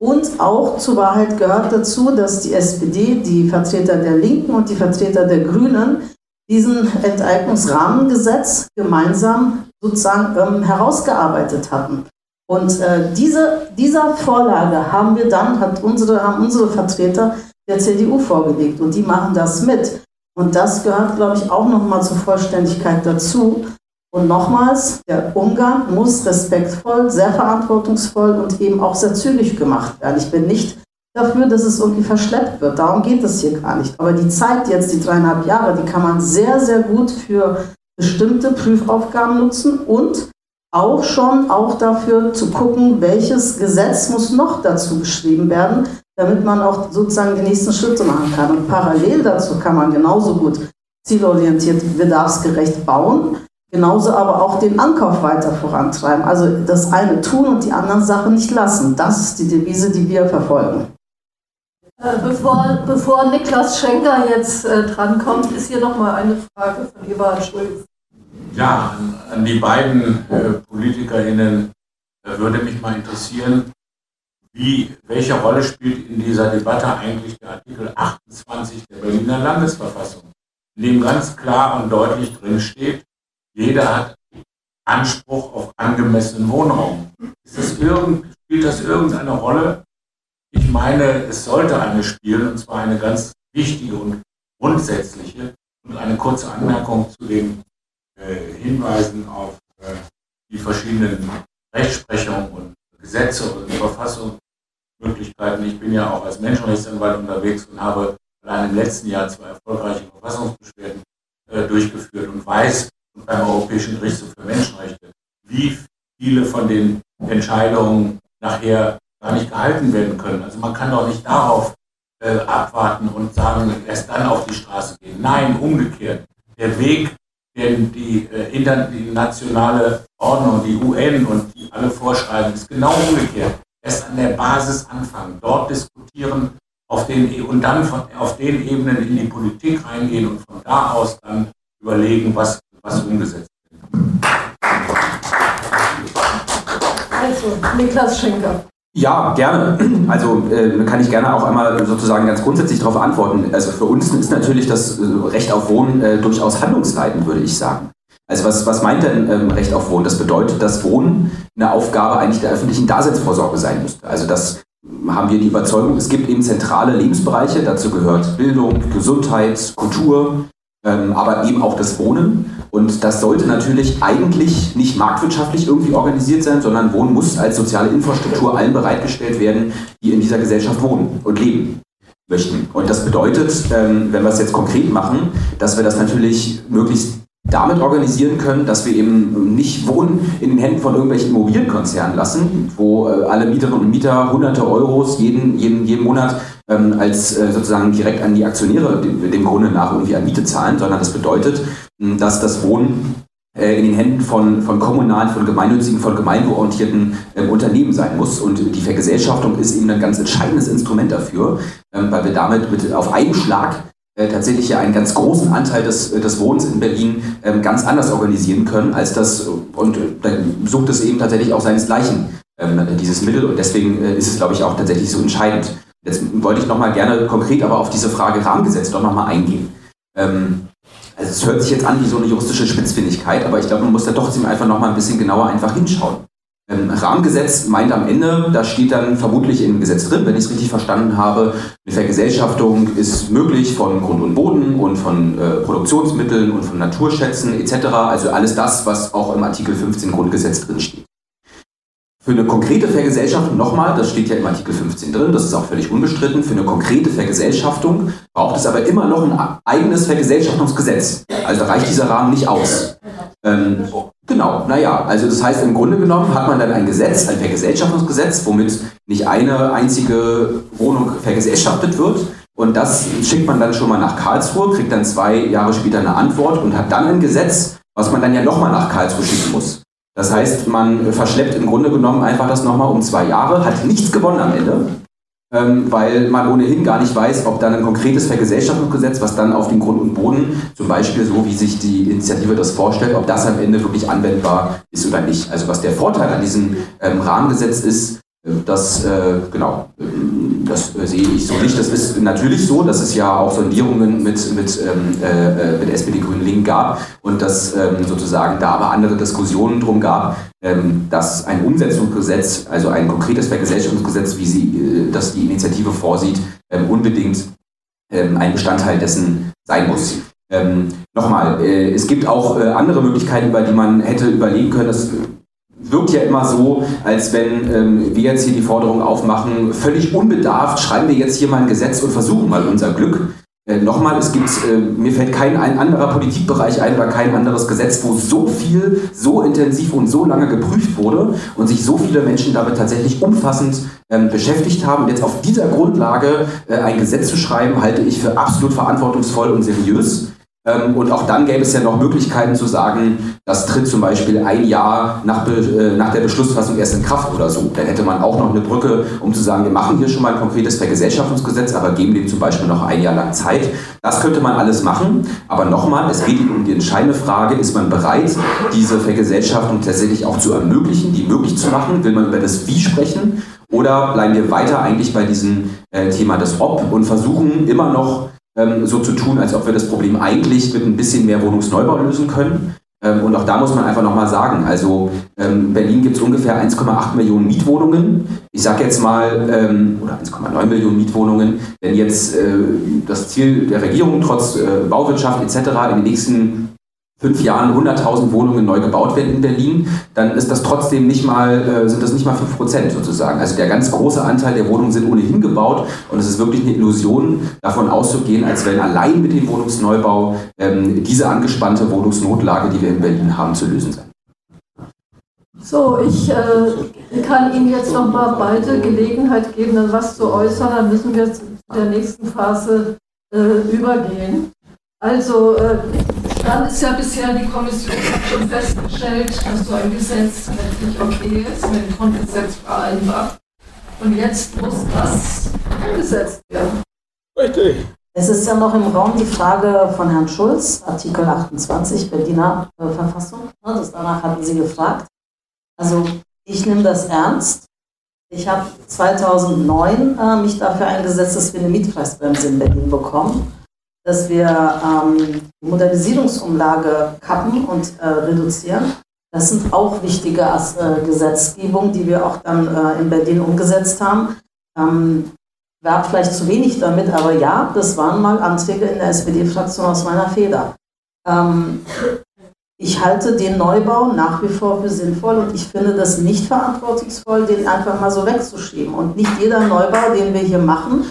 Speaker 2: Und auch zur Wahrheit gehört dazu, dass die SPD, die Vertreter der Linken und die Vertreter der Grünen diesen Enteignungsrahmengesetz gemeinsam sozusagen ähm, herausgearbeitet hatten. Und äh, diese, dieser Vorlage haben wir dann, hat unsere, haben unsere Vertreter der CDU vorgelegt und die machen das mit. Und das gehört, glaube ich, auch nochmal zur Vollständigkeit dazu. Und nochmals, der Umgang muss respektvoll, sehr verantwortungsvoll und eben auch sehr zügig gemacht werden. Ich bin nicht dafür, dass es irgendwie verschleppt wird. Darum geht es hier gar nicht. Aber die Zeit jetzt, die dreieinhalb Jahre, die kann man sehr, sehr gut für bestimmte Prüfaufgaben nutzen und auch schon auch dafür zu gucken, welches Gesetz muss noch dazu geschrieben werden, damit man auch sozusagen die nächsten Schritte machen kann. Und parallel dazu kann man genauso gut zielorientiert, bedarfsgerecht bauen, genauso aber auch den Ankauf weiter vorantreiben. Also das eine tun und die anderen Sachen nicht lassen. Das ist die Devise, die wir verfolgen.
Speaker 3: Äh, bevor, bevor Niklas Schenker jetzt äh, drankommt, ist hier nochmal eine Frage von Eva Schulz.
Speaker 5: Ja, an, an die beiden äh, PolitikerInnen äh, würde mich mal interessieren, wie, welche Rolle spielt in dieser Debatte eigentlich der Artikel 28 der Berliner Landesverfassung, in dem ganz klar und deutlich drin steht, jeder hat Anspruch auf angemessenen Wohnraum. Das irgend, spielt das irgendeine Rolle? Ich meine, es sollte eine spielen, und zwar eine ganz wichtige und grundsätzliche. Und eine kurze Anmerkung zu den äh, Hinweisen auf äh, die verschiedenen Rechtsprechungen und Gesetze und Verfassungsmöglichkeiten. Ich bin ja auch als Menschenrechtsanwalt unterwegs und habe allein im letzten Jahr zwei erfolgreiche Verfassungsbeschwerden äh, durchgeführt und weiß beim Europäischen Gerichtshof für Menschenrechte, wie viele von den Entscheidungen nachher gar nicht gehalten werden können. Also man kann doch nicht darauf äh, abwarten und sagen, erst dann auf die Straße gehen. Nein, umgekehrt. Der Weg denn die, äh, internationale Ordnung, die UN und die alle vorschreiben, ist genau umgekehrt. Erst an der Basis anfangen, dort diskutieren auf den, e- und dann von, auf den Ebenen in die Politik reingehen und von da aus dann überlegen, was, was umgesetzt wird.
Speaker 3: Also, Niklas Schenker.
Speaker 6: Ja, gerne. Also äh, kann ich gerne auch einmal sozusagen ganz grundsätzlich darauf antworten. Also für uns ist natürlich das äh, Recht auf Wohnen äh, durchaus handlungsleitend, würde ich sagen. Also was, was meint denn ähm, Recht auf Wohnen? Das bedeutet, dass Wohnen eine Aufgabe eigentlich der öffentlichen Daseinsvorsorge sein müsste. Also das haben wir die Überzeugung, es gibt eben zentrale Lebensbereiche, dazu gehört Bildung, Gesundheit, Kultur, ähm, aber eben auch das Wohnen. Und das sollte natürlich eigentlich nicht marktwirtschaftlich irgendwie organisiert sein, sondern Wohnen muss als soziale Infrastruktur allen bereitgestellt werden, die in dieser Gesellschaft wohnen und leben möchten. Und das bedeutet, ähm, wenn wir es jetzt konkret machen, dass wir das natürlich möglichst damit organisieren können, dass wir eben nicht Wohnen in den Händen von irgendwelchen Immobilienkonzernen lassen, wo äh, alle Mieterinnen und Mieter hunderte Euros jeden, jeden, jeden Monat ähm, als äh, sozusagen direkt an die Aktionäre dem, dem Grunde nach irgendwie an Miete zahlen, sondern das bedeutet, dass das Wohnen äh, in den Händen von, von kommunalen, von gemeinnützigen, von gemeinwohlorientierten ähm, Unternehmen sein muss. Und die Vergesellschaftung ist eben ein ganz entscheidendes Instrument dafür, ähm, weil wir damit mit auf einen Schlag äh, tatsächlich ja einen ganz großen Anteil des, äh, des Wohnens in Berlin ähm, ganz anders organisieren können, als das, und äh, dann sucht es eben tatsächlich auch seinesgleichen, ähm, dieses Mittel, und deswegen äh, ist es, glaube ich, auch tatsächlich so entscheidend. Jetzt wollte ich nochmal gerne konkret aber auf diese Frage Rahmengesetz doch nochmal eingehen. Ähm, also es hört sich jetzt an wie so eine juristische Spitzfindigkeit, aber ich glaube, man muss da doch einfach nochmal ein bisschen genauer einfach hinschauen. Ähm, Rahmengesetz meint am Ende, da steht dann vermutlich im Gesetz drin, wenn ich es richtig verstanden habe, eine Vergesellschaftung ist möglich von Grund und Boden und von äh, Produktionsmitteln und von Naturschätzen etc. Also alles das, was auch im Artikel 15 Grundgesetz drin steht. Für eine konkrete Vergesellschaftung, nochmal, das steht ja im Artikel 15 drin, das ist auch völlig unbestritten, für eine konkrete Vergesellschaftung braucht es aber immer noch ein eigenes Vergesellschaftungsgesetz. Also reicht dieser Rahmen nicht aus. Ähm, genau, naja, also das heißt, im Grunde genommen hat man dann ein Gesetz, ein Vergesellschaftungsgesetz, womit nicht eine einzige Wohnung vergesellschaftet wird. Und das schickt man dann schon mal nach Karlsruhe, kriegt dann zwei Jahre später eine Antwort und hat dann ein Gesetz, was man dann ja nochmal nach Karlsruhe schicken muss. Das heißt, man verschleppt im Grunde genommen einfach das nochmal um zwei Jahre, hat nichts gewonnen am Ende, weil man ohnehin gar nicht weiß, ob dann ein konkretes Vergesellschaftungsgesetz, was dann auf den Grund und Boden, zum Beispiel so wie sich die Initiative das vorstellt, ob das am Ende wirklich anwendbar ist oder nicht. Also was der Vorteil an diesem ähm, Rahmengesetz ist, das, äh, genau, das äh, sehe ich so nicht. Das ist natürlich so, dass es ja auch Sondierungen mit, mit, ähm, äh, äh mit SPD, Grünen, Linken gab und dass ähm, sozusagen da aber andere Diskussionen drum gab, ähm, dass ein Umsetzungsgesetz, also ein konkretes Vergesellschaftungsgesetz, wie sie äh, das die Initiative vorsieht, ähm, unbedingt ähm, ein Bestandteil dessen sein muss. Ähm, Nochmal, äh, es gibt auch äh, andere Möglichkeiten, über die man hätte überlegen können, dass wirkt ja immer so, als wenn ähm, wir jetzt hier die Forderung aufmachen, völlig unbedarft schreiben wir jetzt hier mal ein Gesetz und versuchen mal unser Glück. Äh, Nochmal, es gibt, äh, mir fällt kein ein anderer Politikbereich ein oder kein anderes Gesetz, wo so viel, so intensiv und so lange geprüft wurde und sich so viele Menschen damit tatsächlich umfassend ähm, beschäftigt haben. Und jetzt auf dieser Grundlage äh, ein Gesetz zu schreiben, halte ich für absolut verantwortungsvoll und seriös. Ähm, und auch dann gäbe es ja noch Möglichkeiten zu sagen, das tritt zum Beispiel ein Jahr nach, äh, nach der Beschlussfassung erst in Kraft oder so. Dann hätte man auch noch eine Brücke, um zu sagen, wir machen hier schon mal ein konkretes Vergesellschaftungsgesetz, aber geben dem zum Beispiel noch ein Jahr lang Zeit. Das könnte man alles machen. Aber nochmal, es geht um die entscheidende Frage, ist man bereit, diese Vergesellschaftung tatsächlich auch zu ermöglichen, die möglich zu machen? Will man über das Wie sprechen? Oder bleiben wir weiter eigentlich bei diesem äh, Thema des Ob und versuchen immer noch so zu tun, als ob wir das Problem eigentlich mit ein bisschen mehr Wohnungsneubau lösen können. Ähm, und auch da muss man einfach nochmal sagen, also ähm, Berlin gibt es ungefähr 1,8 Millionen Mietwohnungen. Ich sage jetzt mal, ähm, oder 1,9 Millionen Mietwohnungen, wenn jetzt äh, das Ziel der Regierung trotz äh, Bauwirtschaft etc. in den nächsten fünf Jahren 100.000 Wohnungen neu gebaut werden in Berlin, dann ist das trotzdem nicht mal, äh, sind das nicht mal 5% sozusagen. Also der ganz große Anteil der Wohnungen sind ohnehin gebaut und es ist wirklich eine Illusion, davon auszugehen, als wenn allein mit dem Wohnungsneubau ähm, diese angespannte Wohnungsnotlage, die wir in Berlin haben, zu lösen sei.
Speaker 3: So, ich äh, kann Ihnen jetzt noch mal beide Gelegenheit geben, dann was zu äußern. Dann müssen wir zu der nächsten Phase äh, übergehen. Also, äh, dann ist ja bisher die Kommission schon festgestellt, dass so ein Gesetz rechtlich okay ist, mit dem Grundgesetz vereinbart. Und jetzt muss das umgesetzt werden.
Speaker 2: Richtig. Es ist ja noch im Raum die Frage von Herrn Schulz, Artikel 28 Berliner äh, Verfassung. Ne, das danach hatten Sie gefragt. Also ich nehme das ernst. Ich habe 2009 äh, mich dafür eingesetzt, dass wir eine Mietpreisbremse in Berlin bekommen dass wir ähm, Modernisierungsumlage kappen und äh, reduzieren. Das sind auch wichtige äh, Gesetzgebungen, die wir auch dann äh, in Berlin umgesetzt haben. Ähm, gab vielleicht zu wenig damit, aber ja, das waren mal Anträge in der SPD-Fraktion aus meiner Feder. Ähm, ich halte den Neubau nach wie vor für sinnvoll und ich finde das nicht verantwortungsvoll, den einfach mal so wegzuschieben. Und nicht jeder Neubau, den wir hier machen,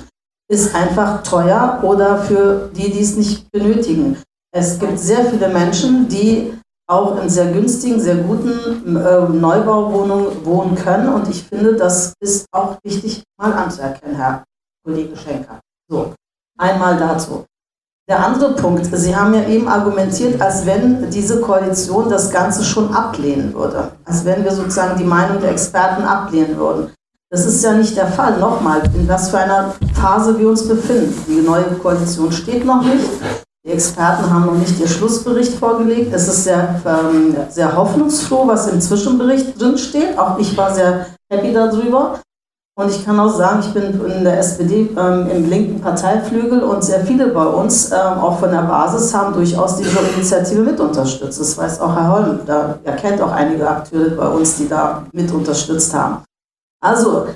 Speaker 2: ist einfach teuer oder für die, die es nicht benötigen. Es gibt sehr viele Menschen, die auch in sehr günstigen, sehr guten äh, Neubauwohnungen wohnen können. Und ich finde, das ist auch wichtig mal anzuerkennen, Herr Kollege Schenker. So, einmal dazu. Der andere Punkt, Sie haben ja eben argumentiert, als wenn diese Koalition das Ganze schon ablehnen würde. Als wenn wir sozusagen die Meinung der Experten ablehnen würden. Das ist ja nicht der Fall. Nochmal, in was für einer Phase wir uns befinden. Die neue Koalition steht noch nicht. Die Experten haben noch nicht ihr Schlussbericht vorgelegt. Es ist sehr, ähm, sehr hoffnungsfroh, was im Zwischenbericht drin steht. Auch ich war sehr happy darüber. Und ich kann auch sagen, ich bin in der SPD ähm, im linken Parteiflügel und sehr viele bei uns, ähm, auch von der Basis, haben durchaus diese Initiative mit unterstützt. Das weiß auch Herr Holm. Da, er kennt auch einige Akteure bei uns, die da mit unterstützt haben. Also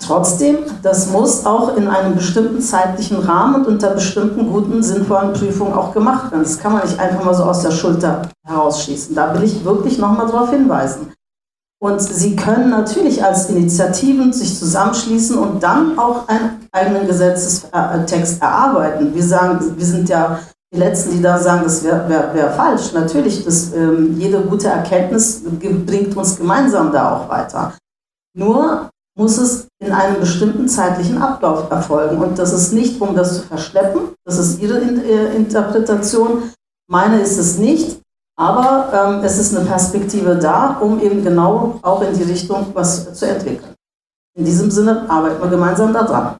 Speaker 2: Trotzdem, das muss auch in einem bestimmten zeitlichen Rahmen und unter bestimmten guten, sinnvollen Prüfungen auch gemacht werden. Das kann man nicht einfach mal so aus der Schulter herausschießen. Da will ich wirklich nochmal darauf hinweisen. Und Sie können natürlich als Initiativen sich zusammenschließen und dann auch einen eigenen Gesetzestext erarbeiten. Wir sagen, wir sind ja die Letzten, die da sagen, das wäre wär, wär falsch. Natürlich, das, ähm, jede gute Erkenntnis bringt uns gemeinsam da auch weiter. Nur muss es in einem bestimmten zeitlichen Ablauf erfolgen. Und das ist nicht, um das zu verschleppen. Das ist Ihre äh, Interpretation. Meine ist es nicht. Aber ähm, es ist eine Perspektive da, um eben genau auch in die Richtung was zu entwickeln. In diesem Sinne arbeiten wir gemeinsam daran.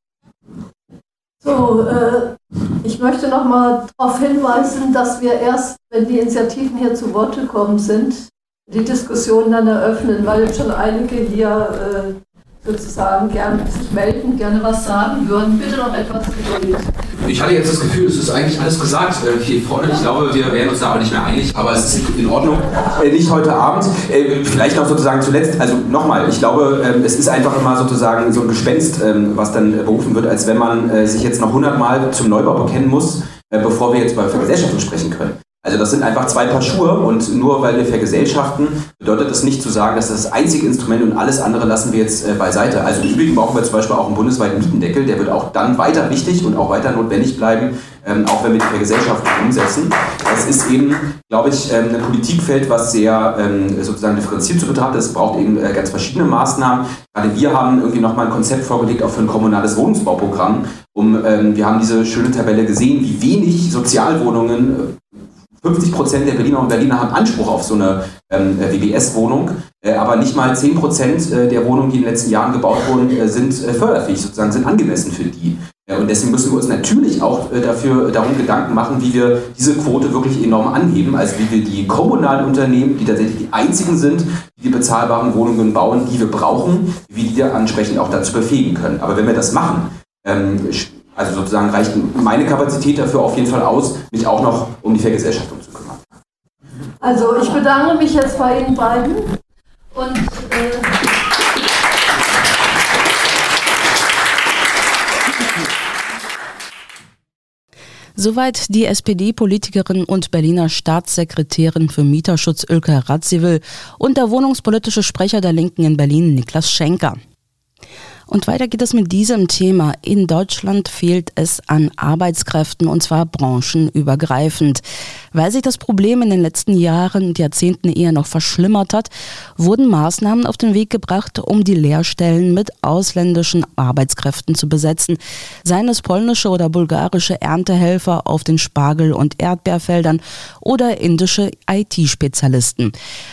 Speaker 3: So, äh, ich möchte noch mal darauf hinweisen, dass wir erst, wenn die Initiativen hier zu Wort gekommen sind, die Diskussion dann eröffnen, weil schon einige hier äh, sozusagen gerne sich melden, gerne was sagen würden. Bitte noch etwas Geduld.
Speaker 6: Ich hatte jetzt das Gefühl, es ist eigentlich alles gesagt äh, hier vorne. Ich glaube, wir werden uns da aber nicht mehr einig, aber es ist in Ordnung. Äh, nicht heute Abend. Äh, vielleicht noch sozusagen zuletzt, also nochmal, ich glaube, äh, es ist einfach immer sozusagen so ein Gespenst, ähm, was dann berufen wird, als wenn man sich jetzt noch hundertmal zum Neubau bekennen muss, bevor wir jetzt bei Vergesellschaftung sprechen können. Also das sind einfach zwei Paar Schuhe und nur weil wir vergesellschaften, bedeutet das nicht zu sagen, dass das das einzige Instrument und alles andere lassen wir jetzt äh, beiseite. Also im Übrigen brauchen wir zum Beispiel auch einen bundesweiten Mietendeckel, der wird auch dann weiter wichtig und auch weiter notwendig bleiben, ähm, auch wenn wir die Vergesellschaftung umsetzen. Das ist eben, glaube ich, ähm, ein Politikfeld, was sehr ähm, sozusagen differenziert zu betrachten ist. Es braucht eben äh, ganz verschiedene Maßnahmen. Gerade wir haben irgendwie nochmal ein Konzept vorgelegt, auch für ein kommunales Wohnungsbauprogramm. Um, ähm, wir haben diese schöne Tabelle gesehen, wie wenig Sozialwohnungen äh, 50 Prozent der Berliner und Berliner haben Anspruch auf so eine ähm, WBS-Wohnung, äh, aber nicht mal 10 Prozent äh, der Wohnungen, die in den letzten Jahren gebaut wurden, äh, sind äh, förderfähig, sozusagen sind angemessen für die. und deswegen müssen wir uns natürlich auch äh, dafür darum Gedanken machen, wie wir diese Quote wirklich enorm anheben, also wie wir die kommunalen Unternehmen, die tatsächlich die einzigen sind, die die bezahlbaren Wohnungen bauen, die wir brauchen, wie die da ansprechend auch dazu befähigen können. Aber wenn wir das machen, ähm, also sozusagen reicht meine Kapazität dafür auf jeden Fall aus, mich auch noch um die Vergesellschaftung zu kümmern.
Speaker 3: Also ich bedanke mich jetzt bei Ihnen beiden und äh
Speaker 1: Soweit die SPD-Politikerin und Berliner Staatssekretärin für Mieterschutz Ilke Radziwill und der wohnungspolitische Sprecher der Linken in Berlin Niklas Schenker. Und weiter geht es mit diesem Thema. In Deutschland fehlt es an Arbeitskräften und zwar branchenübergreifend. Weil sich das Problem in den letzten Jahren und Jahrzehnten eher noch verschlimmert hat, wurden Maßnahmen auf den Weg gebracht, um die Lehrstellen mit ausländischen Arbeitskräften zu besetzen. Seien es polnische oder bulgarische Erntehelfer auf den Spargel- und Erdbeerfeldern oder indische IT-Spezialisten.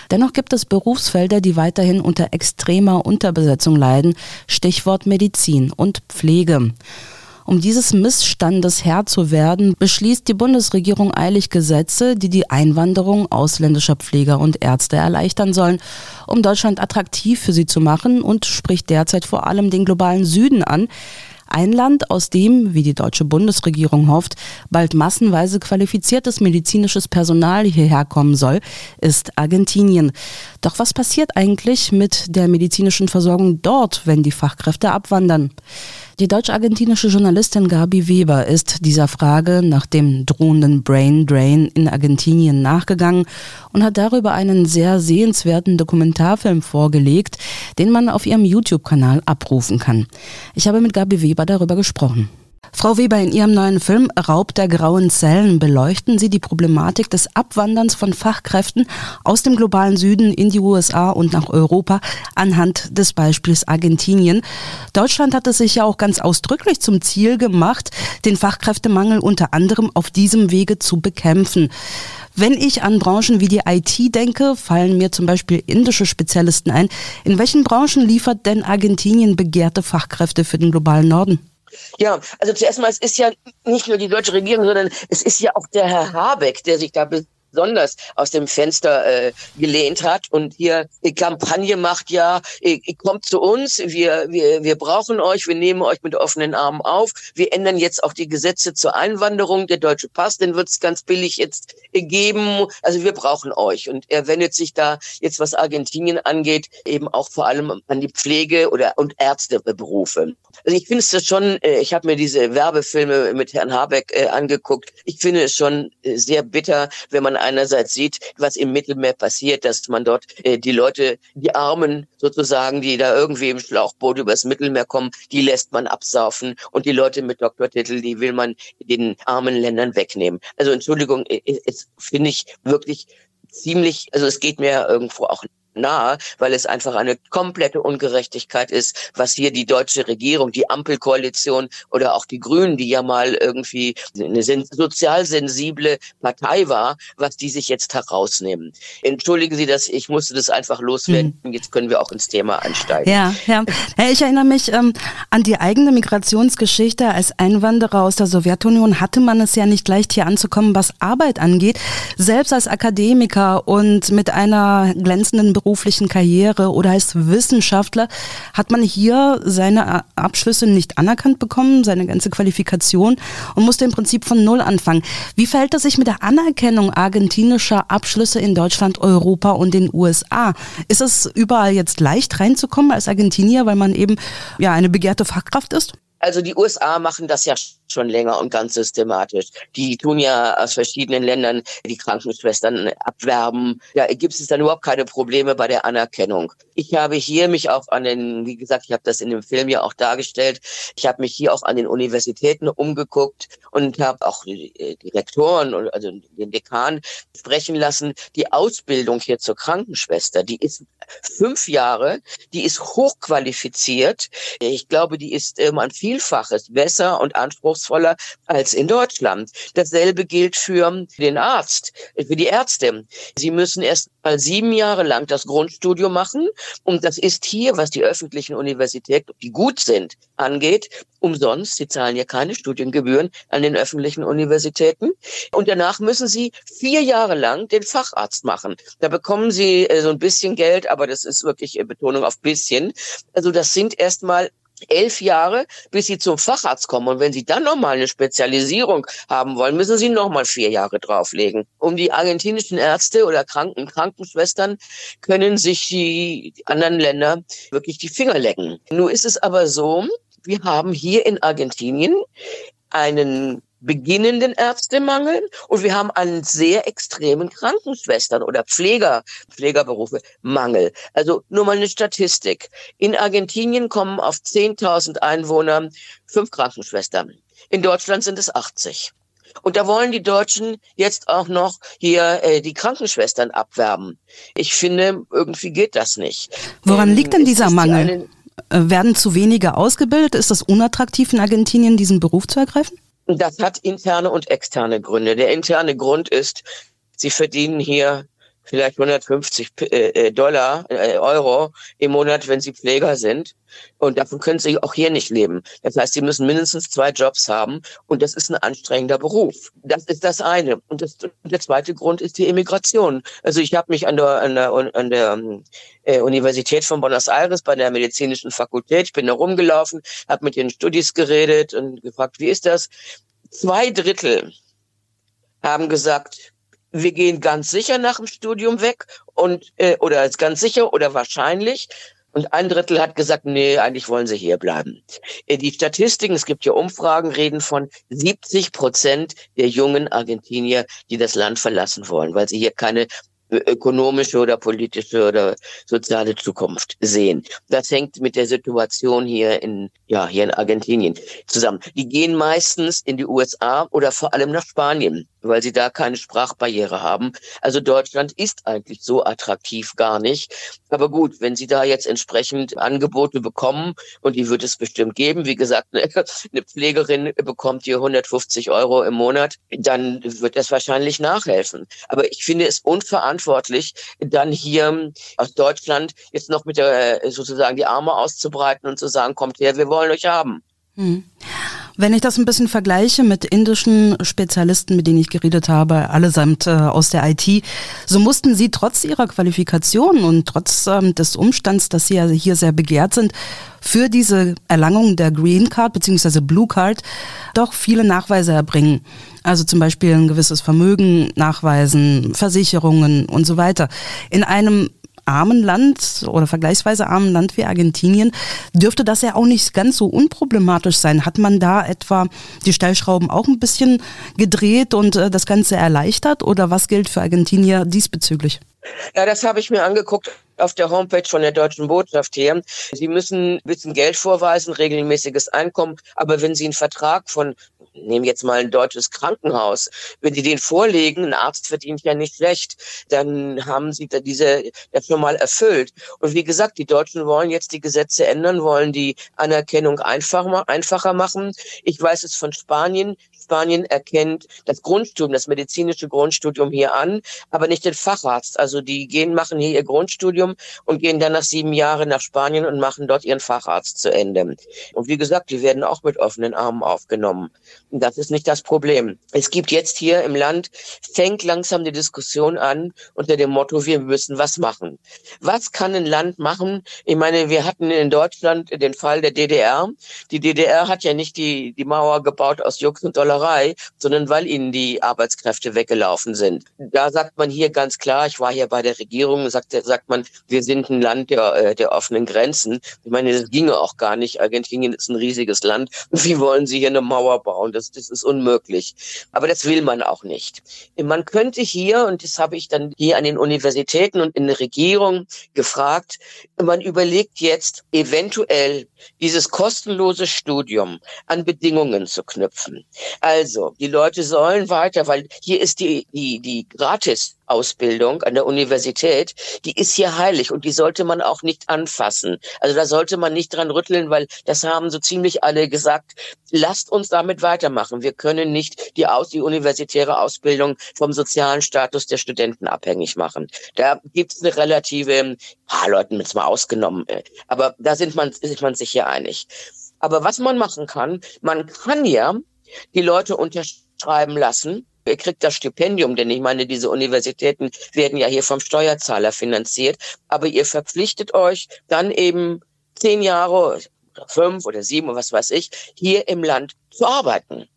Speaker 1: Dennoch gibt es Berufsfelder, die weiterhin unter extremer Unterbesetzung leiden. Stichwort Medizin und Pflege. Um dieses Missstandes Herr zu werden, beschließt die Bundesregierung eilig Gesetze, die die Einwanderung ausländischer Pfleger und Ärzte erleichtern sollen, um Deutschland attraktiv für sie zu machen und spricht derzeit vor allem den globalen Süden an. Ein Land, aus dem, wie die deutsche Bundesregierung hofft, bald massenweise qualifiziertes medizinisches Personal hierher kommen soll, ist Argentinien. Doch was passiert eigentlich mit der medizinischen Versorgung dort, wenn die Fachkräfte abwandern? Die deutsch-argentinische Journalistin Gabi Weber ist dieser Frage nach dem drohenden Brain Drain in Argentinien nachgegangen und hat darüber einen sehr sehenswerten Dokumentarfilm vorgelegt, den man auf ihrem YouTube-Kanal abrufen kann. Ich habe mit Gabi Weber darüber gesprochen. Frau Weber, in Ihrem neuen Film Raub der grauen Zellen beleuchten Sie die Problematik des Abwanderns von Fachkräften aus dem globalen Süden in die USA und nach Europa anhand des Beispiels Argentinien. Deutschland hat es sich ja auch ganz ausdrücklich zum Ziel gemacht, den Fachkräftemangel unter anderem auf diesem Wege zu bekämpfen. Wenn ich an Branchen wie die IT denke, fallen mir zum Beispiel indische Spezialisten ein. In welchen Branchen liefert denn Argentinien begehrte Fachkräfte für den globalen Norden?
Speaker 7: Ja, also zuerst mal, es ist ja nicht nur die deutsche Regierung, sondern es ist ja auch der Herr Habeck, der sich da besonders aus dem Fenster äh, gelehnt hat. Und hier Kampagne macht, ja, kommt zu uns, wir, wir, wir brauchen euch, wir nehmen euch mit offenen Armen auf, wir ändern jetzt auch die Gesetze zur Einwanderung, der deutsche Pass, den wird es ganz billig jetzt geben, also wir brauchen euch. Und er wendet sich da jetzt, was Argentinien angeht, eben auch vor allem an die Pflege oder und Ärzteberufe. Also ich finde es schon, äh, ich habe mir diese Werbefilme mit Herrn Habeck äh, angeguckt, ich finde es schon äh, sehr bitter, wenn man einerseits sieht, was im Mittelmeer passiert, dass man dort äh, die Leute, die Armen sozusagen, die da irgendwie im Schlauchboot übers Mittelmeer kommen, die lässt man absaufen und die Leute mit Doktortitel, die will man den armen Ländern wegnehmen. Also Entschuldigung, es finde ich wirklich ziemlich, also es geht mir irgendwo auch nahe, weil es einfach eine komplette Ungerechtigkeit ist, was hier die deutsche Regierung, die Ampelkoalition oder auch die Grünen, die ja mal irgendwie eine sozial sensible Partei war, was die sich jetzt herausnehmen. Entschuldigen Sie das, ich musste das einfach loswerden. Hm. Jetzt können wir auch ins Thema einsteigen.
Speaker 1: Ja, ja. Ich erinnere mich ähm, an die eigene Migrationsgeschichte. Als Einwanderer aus der Sowjetunion hatte man es ja nicht leicht hier anzukommen, was Arbeit angeht. Selbst als Akademiker und mit einer glänzenden beruflichen Karriere oder als Wissenschaftler hat man hier seine Abschlüsse nicht anerkannt bekommen, seine ganze Qualifikation und musste im Prinzip von Null anfangen. Wie verhält es sich mit der Anerkennung argentinischer Abschlüsse in Deutschland, Europa und den USA? Ist es überall jetzt leicht reinzukommen als Argentinier, weil man eben ja eine begehrte Fachkraft ist?
Speaker 7: Also die USA machen das ja schon länger und ganz systematisch. Die tun ja aus verschiedenen Ländern die Krankenschwestern abwerben. Da gibt es dann überhaupt keine Probleme bei der Anerkennung. Ich habe hier mich auch an den, wie gesagt, ich habe das in dem Film ja auch dargestellt, ich habe mich hier auch an den Universitäten umgeguckt und habe auch die, Rektoren, also den Dekan sprechen lassen. Die Ausbildung hier zur Krankenschwester, die ist fünf Jahre, die ist hochqualifiziert. Ich glaube, die ist ähm, ein Vielfaches besser und anspruchsvoller anspruchsvoller als in Deutschland. Dasselbe gilt für den Arzt, für die Ärzte. Sie müssen erst mal sieben Jahre lang das Grundstudium machen und das ist hier, was die öffentlichen Universitäten, die gut sind, angeht, umsonst. Sie zahlen ja keine Studiengebühren an den öffentlichen Universitäten. Und danach müssen Sie vier Jahre lang den Facharzt machen. Da bekommen Sie äh, so ein bisschen Geld, aber das ist wirklich äh, Betonung auf bisschen. Also das sind erstmal elf Jahre, bis sie zum Facharzt kommen. Und wenn sie dann nochmal eine Spezialisierung haben wollen, müssen sie nochmal vier Jahre drauflegen. Um die argentinischen Ärzte oder Kranken Krankenschwestern können sich die anderen Länder wirklich die Finger lecken. Nur ist es aber so, wir haben hier in Argentinien einen beginnenden Ärztemangel und wir haben einen sehr extremen Krankenschwestern oder Pfleger, Pflegerberufe Mangel. Also nur mal eine Statistik. In Argentinien kommen auf 10.000 Einwohner fünf Krankenschwestern. In Deutschland sind es 80. Und da wollen die Deutschen jetzt auch noch hier äh, die Krankenschwestern abwerben. Ich finde, irgendwie geht das nicht.
Speaker 1: Woran ähm, liegt denn dieser Mangel? Äh, Werden zu wenige ausgebildet? Ist das unattraktiv in Argentinien, diesen Beruf zu ergreifen?
Speaker 7: Das hat interne und externe Gründe. Der interne Grund ist, sie verdienen hier vielleicht 150 äh, äh, Dollar, äh, Euro im Monat, wenn sie Pfleger sind. Und davon können sie auch hier nicht leben. Das heißt, sie müssen mindestens zwei Jobs haben und das ist ein anstrengender Beruf. Das ist das eine. Und, das, der zweite Grund ist die Immigration. Also ich habe mich an der, an der, an der äh, Universität von Buenos Aires bei der medizinischen Fakultät, ich bin da rumgelaufen, habe mit den Studis geredet und gefragt, wie ist das? Zwei Drittel haben gesagt, wir gehen ganz sicher nach dem Studium weg und äh, oder ganz sicher oder wahrscheinlich. Und ein Drittel hat gesagt, nee, eigentlich wollen sie hier bleiben. Äh, die Statistiken, es gibt ja Umfragen, reden von 70 Prozent der jungen Argentinier, die das Land verlassen wollen, weil sie hier keine ökonomische oder politische oder soziale Zukunft sehen. Das hängt mit der Situation hier in, ja, hier in Argentinien zusammen. Die gehen meistens in die USA oder vor allem nach Spanien weil sie da keine Sprachbarriere haben. Also Deutschland ist eigentlich so attraktiv gar nicht. Aber gut, wenn Sie da jetzt entsprechend Angebote bekommen, und die wird es bestimmt geben, wie gesagt, eine Pflegerin bekommt hier 150 Euro im Monat, dann wird das wahrscheinlich nachhelfen. Aber ich finde es unverantwortlich, dann hier aus Deutschland jetzt noch mit der, sozusagen die Arme auszubreiten und zu sagen, kommt her, wir wollen euch haben. Hm.
Speaker 1: Wenn ich das ein bisschen vergleiche mit indischen Spezialisten, mit denen ich geredet habe, allesamt äh, aus der IT, so mussten sie trotz ihrer Qualifikation und trotz ähm, des Umstands, dass sie ja hier sehr begehrt sind, für diese Erlangung der Green Card bzw. Blue Card doch viele Nachweise erbringen. Also zum Beispiel ein gewisses Vermögen nachweisen, Versicherungen und so weiter. In einem armen Land oder vergleichsweise armen Land wie Argentinien dürfte das ja auch nicht ganz so unproblematisch sein. Hat man da etwa die Stellschrauben auch ein bisschen gedreht und äh, das Ganze erleichtert oder was gilt für Argentinier diesbezüglich?
Speaker 7: Ja, das habe ich mir angeguckt auf der Homepage von der deutschen Botschaft hier. Sie müssen ein bisschen Geld vorweisen, regelmäßiges Einkommen, aber wenn Sie einen Vertrag von nehmen jetzt mal ein deutsches Krankenhaus, wenn die den vorlegen, ein Arzt verdient ja nicht schlecht, dann haben sie da diese ja schon mal erfüllt. Und wie gesagt, die Deutschen wollen jetzt die Gesetze ändern, wollen die Anerkennung einfacher, einfacher machen. Ich weiß es von Spanien. Spanien erkennt das Grundstudium, das medizinische Grundstudium hier an, aber nicht den Facharzt. Also die gehen, machen hier ihr Grundstudium und gehen dann nach sieben Jahren nach Spanien und machen dort ihren Facharzt zu Ende. Und wie gesagt, die werden auch mit offenen Armen aufgenommen. Das ist nicht das Problem. Es gibt jetzt hier im Land, fängt langsam die Diskussion an unter dem Motto, wir müssen was machen. Was kann ein Land machen? Ich meine, wir hatten in Deutschland den Fall der DDR. Die DDR hat ja nicht die, die Mauer gebaut aus Jux und Dollerei, sondern weil ihnen die Arbeitskräfte weggelaufen sind. Da sagt man hier ganz klar, ich war hier bei der Regierung, sagt, sagt man, wir sind ein Land der, äh, der offenen Grenzen. Ich meine, das ginge auch gar nicht. Argentinien ist ein riesiges Land. Wie wollen Sie hier eine Mauer bauen? Das, das ist unmöglich. Aber das will man auch nicht. Man könnte hier, und das habe ich dann hier an den Universitäten und in der Regierung gefragt, man überlegt jetzt eventuell dieses kostenlose Studium an Bedingungen zu knüpfen. Also, die Leute sollen weiter, weil hier ist die, die, die gratis Ausbildung an der Universität, die ist hier heilig und die sollte man auch nicht anfassen. Also da sollte man nicht dran rütteln, weil das haben so ziemlich alle gesagt. Lasst uns damit weitermachen. Wir können nicht die, Aus die universitäre Ausbildung vom sozialen Status der Studenten abhängig machen. Da gibt es eine relative, paar Leuten jetzt mal ausgenommen, äh, aber da sind man, ist man sich hier einig. Aber was man machen kann, man kann ja die Leute unterschreiben lassen, Ihr kriegt das Stipendium, denn ich meine, diese Universitäten werden ja hier vom Steuerzahler finanziert. Aber ihr verpflichtet euch dann eben zehn Jahre, oder fünf oder sieben oder was weiß ich, hier im Land zu arbeiten.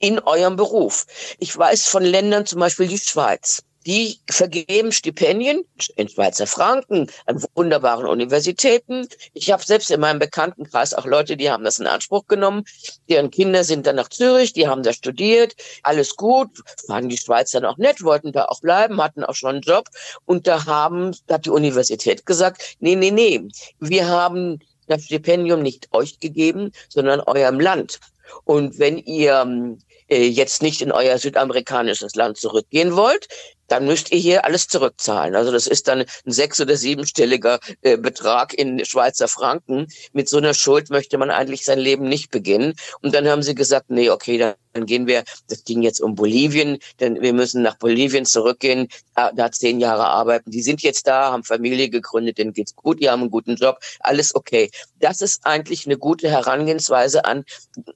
Speaker 7: In eurem Beruf. Ich weiß von Ländern, zum Beispiel die Schweiz. Die vergeben Stipendien in Schweizer Franken an wunderbaren Universitäten. Ich habe selbst in meinem Bekanntenkreis auch Leute, die haben das in Anspruch genommen. Deren Kinder sind dann nach Zürich, die haben da studiert. Alles gut, waren die Schweizer noch nett, wollten da auch bleiben, hatten auch schon einen Job. Und da haben, da hat die Universität gesagt, nee, nee, nee, wir haben das Stipendium nicht euch gegeben, sondern eurem Land. Und wenn ihr äh, jetzt nicht in euer südamerikanisches Land zurückgehen wollt, dann müsst ihr hier alles zurückzahlen. Also das ist dann ein sechs- oder siebenstelliger äh, Betrag in Schweizer Franken. Mit so einer Schuld möchte man eigentlich sein Leben nicht beginnen. Und dann haben sie gesagt, nee, okay, dann dann gehen wir, das ging jetzt um Bolivien, denn wir müssen nach Bolivien zurückgehen, da, da zehn Jahre arbeiten. Die sind jetzt da, haben Familie gegründet, denen geht's gut, die haben einen guten Job, alles okay. Das ist eigentlich eine gute Herangehensweise an,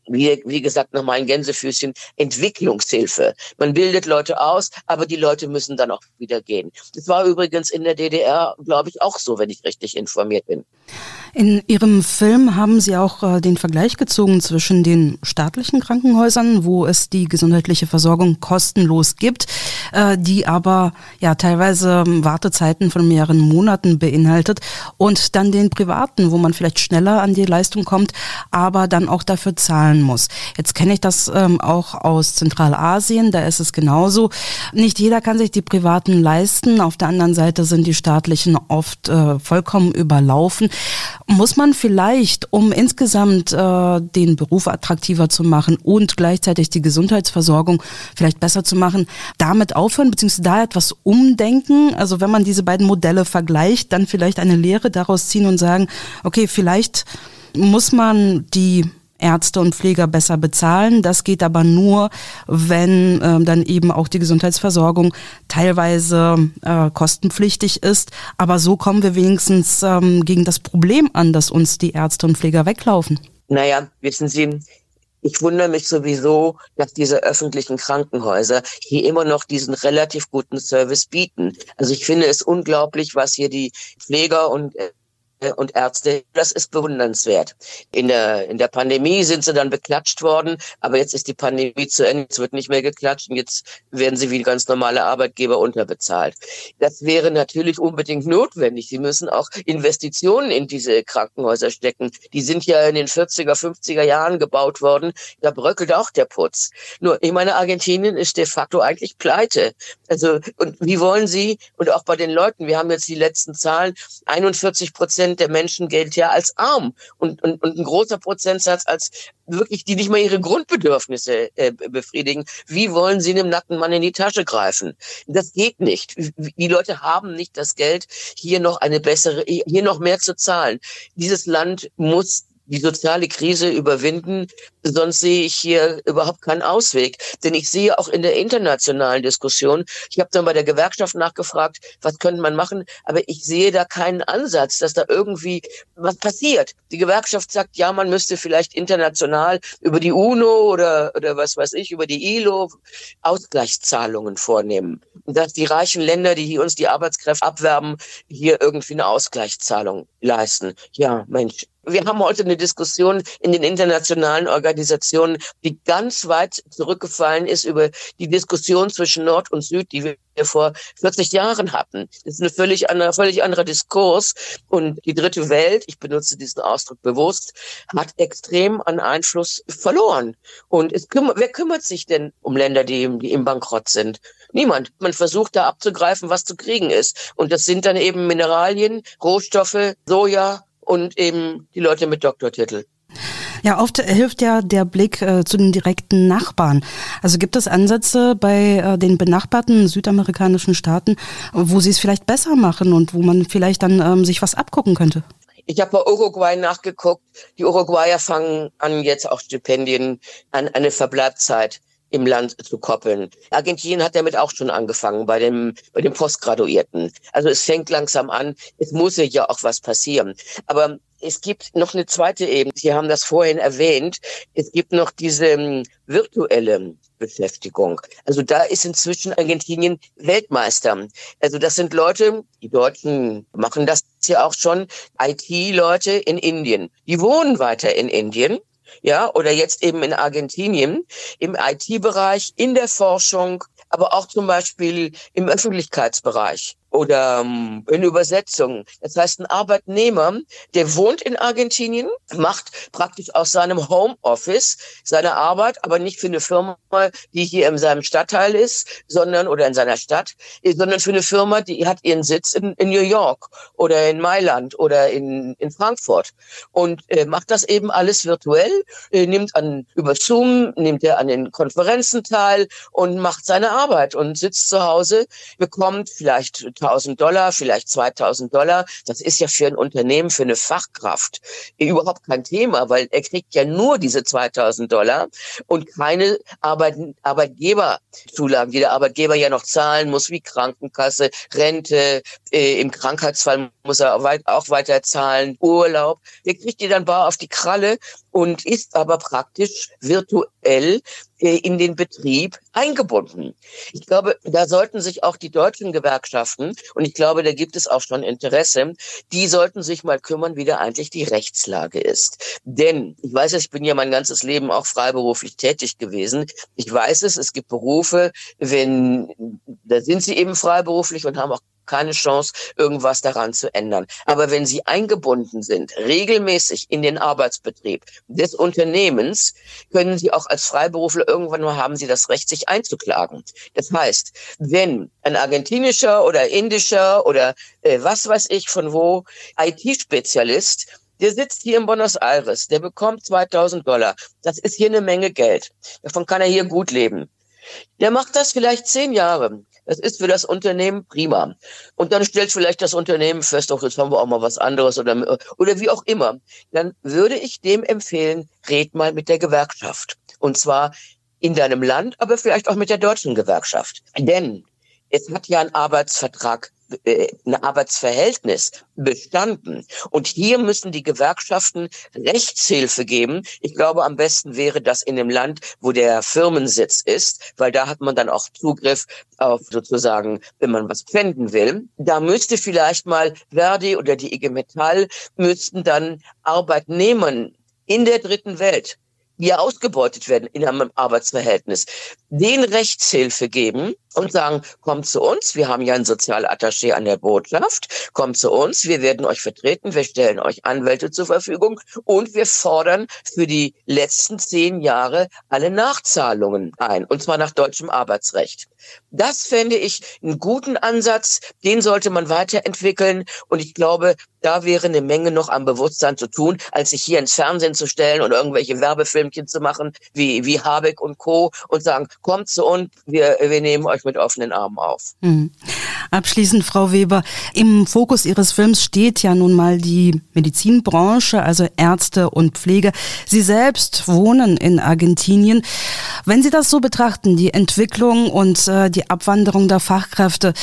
Speaker 7: wie, wie gesagt, nochmal ein Gänsefüßchen, Entwicklungshilfe. Man bildet Leute aus, aber die Leute müssen dann auch wieder gehen. Das war übrigens in der DDR, glaube ich, auch so, wenn ich richtig informiert bin.
Speaker 1: In Ihrem Film haben Sie auch äh, den Vergleich gezogen zwischen den staatlichen Krankenhäusern, wo es die gesundheitliche Versorgung kostenlos gibt, äh, die aber ja teilweise ähm, Wartezeiten von mehreren Monaten beinhaltet und dann den privaten, wo man vielleicht schneller an die Leistung kommt, aber dann auch dafür zahlen muss. Jetzt kenne ich das ähm, auch aus Zentralasien, da ist es genauso. Nicht jeder kann sich die privaten leisten. Auf der anderen Seite sind die staatlichen oft äh, vollkommen überlaufen. Muss man vielleicht, um insgesamt äh, den Beruf attraktiver zu machen und gleichzeitig die Gesundheitsversorgung vielleicht besser zu machen, damit aufhören, beziehungsweise da etwas umdenken? Also wenn man diese beiden Modelle vergleicht, dann vielleicht eine Lehre daraus ziehen und sagen, okay, vielleicht muss man die Ärzte und Pfleger besser bezahlen. Das geht aber nur, wenn ähm, dann eben auch die Gesundheitsversorgung teilweise äh, kostenpflichtig ist. Aber so kommen wir wenigstens ähm, gegen das Problem an, dass uns die Ärzte und Pfleger weglaufen.
Speaker 7: Naja, wissen Sie, ich wundere mich sowieso, dass diese öffentlichen Krankenhäuser hier immer noch diesen relativ guten Service bieten. Also ich finde es unglaublich, was hier die Pfleger und äh, und Ärzte. Das ist bewundernswert. In der, in der Pandemie sind sie dann beklatscht worden, aber jetzt ist die Pandemie zu Ende, es wird nicht mehr geklatscht und jetzt werden sie wie ganz normale Arbeitgeber unterbezahlt. Das wäre natürlich unbedingt notwendig. Sie müssen auch Investitionen in diese Krankenhäuser stecken. Die sind ja in den 40er, 50er Jahren gebaut worden. Da bröckelt auch der Putz. Nur, ich meine, Argentinien ist de facto eigentlich pleite. Also, und wie wollen Sie, und auch bei den Leuten, wir haben jetzt die letzten Zahlen, 41 Prozent Prozent der Menschen gilt ja als arm und, und, und ein großer Prozentsatz als wirklich, die nicht mal ihre Grundbedürfnisse äh, befriedigen. Wie wollen sie einem nackten Mann in die Tasche greifen? Das geht nicht. Die Leute haben nicht das Geld, hier noch eine bessere, hier noch mehr zu zahlen. Dieses Land muss die soziale Krise überwinden, sonst sehe ich hier überhaupt keinen Ausweg. Denn ich sehe auch in der internationalen Diskussion, ich habe dann bei der Gewerkschaft nachgefragt, was könnte man machen, aber ich sehe da keinen Ansatz, dass da irgendwie was passiert. Die Gewerkschaft sagt, ja, man müsste vielleicht international über die UNO oder, oder was weiß ich, über die ILO Ausgleichszahlungen vornehmen. Dass die reichen Länder, die hier uns die Arbeitskräfte abwerben, hier irgendwie eine Ausgleichszahlung leisten. Ja, Mensch, wir haben heute eine Diskussion in den internationalen Organisationen, die ganz weit zurückgefallen ist über die Diskussion zwischen Nord und Süd, die wir vor 40 Jahren hatten. Das ist ein völlig anderer, völlig anderer Diskurs. Und die dritte Welt, ich benutze diesen Ausdruck bewusst, hat extrem an Einfluss verloren. Und es kümmert, wer kümmert sich denn um Länder, die, die im Bankrott sind? Niemand. Man versucht da abzugreifen, was zu kriegen ist. Und das sind dann eben Mineralien, Rohstoffe, Soja, und eben die Leute mit Doktortitel.
Speaker 1: Ja, oft hilft ja der Blick äh, zu den direkten Nachbarn. Also gibt es Ansätze bei äh, den benachbarten südamerikanischen Staaten, wo sie es vielleicht besser machen und wo man vielleicht dann ähm, sich was abgucken könnte?
Speaker 7: Ich habe bei Uruguay nachgeguckt. Die Uruguayer fangen an, jetzt auch Stipendien an eine Verbleibzeit im Land zu koppeln. Argentinien hat damit auch schon angefangen bei dem, bei dem Postgraduierten. Also es fängt langsam an. Es muss ja auch was passieren. Aber es gibt noch eine zweite Ebene. Sie haben das vorhin erwähnt. Es gibt noch diese um, virtuelle Beschäftigung. Also da ist inzwischen Argentinien Weltmeister. Also das sind Leute, die Deutschen machen das ja auch schon, IT-Leute in Indien. Die wohnen weiter in Indien ja, oder jetzt eben in Argentinien, im IT-Bereich, in der Forschung, aber auch zum Beispiel im Öffentlichkeitsbereich oder ähm, in Übersetzung. Das heißt, ein Arbeitnehmer, der wohnt in Argentinien, macht praktisch aus seinem Homeoffice seine Arbeit, aber nicht für eine Firma, die hier in seinem Stadtteil ist, sondern oder in seiner Stadt, sondern für eine Firma, die hat ihren Sitz in, in New York oder in Mailand oder in, in Frankfurt und äh, macht das eben alles virtuell, äh, nimmt an über Zoom, nimmt er an den Konferenzen teil und macht seine Arbeit und sitzt zu Hause, bekommt vielleicht 1000 Dollar, vielleicht 2000 Dollar. Das ist ja für ein Unternehmen, für eine Fachkraft überhaupt kein Thema, weil er kriegt ja nur diese 2000 Dollar und keine Arbeit, Arbeitgeberzulagen, die der Arbeitgeber ja noch zahlen muss, wie Krankenkasse, Rente, äh, im Krankheitsfall muss er auch weiter zahlen, Urlaub. Der kriegt die dann bar auf die Kralle und ist aber praktisch virtuell äh, in den Betrieb eingebunden. Ich glaube, da sollten sich auch die deutschen Gewerkschaften, und ich glaube, da gibt es auch schon Interesse, die sollten sich mal kümmern, wie da eigentlich die Rechtslage ist. Denn ich weiß es, ich bin ja mein ganzes Leben auch freiberuflich tätig gewesen. Ich weiß es, es gibt Berufe, wenn, da sind sie eben freiberuflich und haben auch keine Chance, irgendwas daran zu ändern. Aber wenn sie eingebunden sind, regelmäßig in den Arbeitsbetrieb des Unternehmens, können sie auch als Freiberufler irgendwann mal haben sie das Recht, sich einzuklagen. Das heißt, wenn ein argentinischer oder indischer oder äh, was weiß ich von wo IT-Spezialist der sitzt hier in Buenos Aires, der bekommt 2000 Dollar. Das ist hier eine Menge Geld. Davon kann er hier gut leben. Der macht das vielleicht zehn Jahre. Das ist für das Unternehmen prima. Und dann stellt vielleicht das Unternehmen fest, doch jetzt haben wir auch mal was anderes oder, oder wie auch immer. Dann würde ich dem empfehlen, red mal mit der Gewerkschaft. Und zwar in deinem Land, aber vielleicht auch mit der deutschen Gewerkschaft. Denn es hat ja ein Arbeitsvertrag ein Arbeitsverhältnis bestanden. Und hier müssen die Gewerkschaften Rechtshilfe geben. Ich glaube, am besten wäre das in dem Land, wo der Firmensitz ist, weil da hat man dann auch Zugriff auf sozusagen, wenn man was pfänden will. Da müsste vielleicht mal Verdi oder die IG Metall müssten dann Arbeitnehmern in der dritten Welt die ja ausgebeutet werden in einem Arbeitsverhältnis, den Rechtshilfe geben und sagen, kommt zu uns, wir haben ja ein Sozialattaché an der Botschaft, kommt zu uns, wir werden euch vertreten, wir stellen euch Anwälte zur Verfügung und wir fordern für die letzten zehn Jahre alle Nachzahlungen ein, und zwar nach deutschem Arbeitsrecht. Das fände ich einen guten Ansatz, den sollte man weiterentwickeln und ich glaube, da wäre eine Menge noch am Bewusstsein zu tun, als sich hier ins Fernsehen zu stellen und irgendwelche Werbefilmchen zu machen, wie, wie Habeck und Co. und sagen, kommt zu uns, wir, wir nehmen euch mit offenen Armen auf. Mhm.
Speaker 1: Abschließend, Frau Weber, im Fokus Ihres Films steht ja nun mal die Medizinbranche, also Ärzte und Pflege. Sie selbst wohnen in Argentinien. Wenn Sie das so betrachten, die Entwicklung und äh, die Abwanderung der Fachkräfte,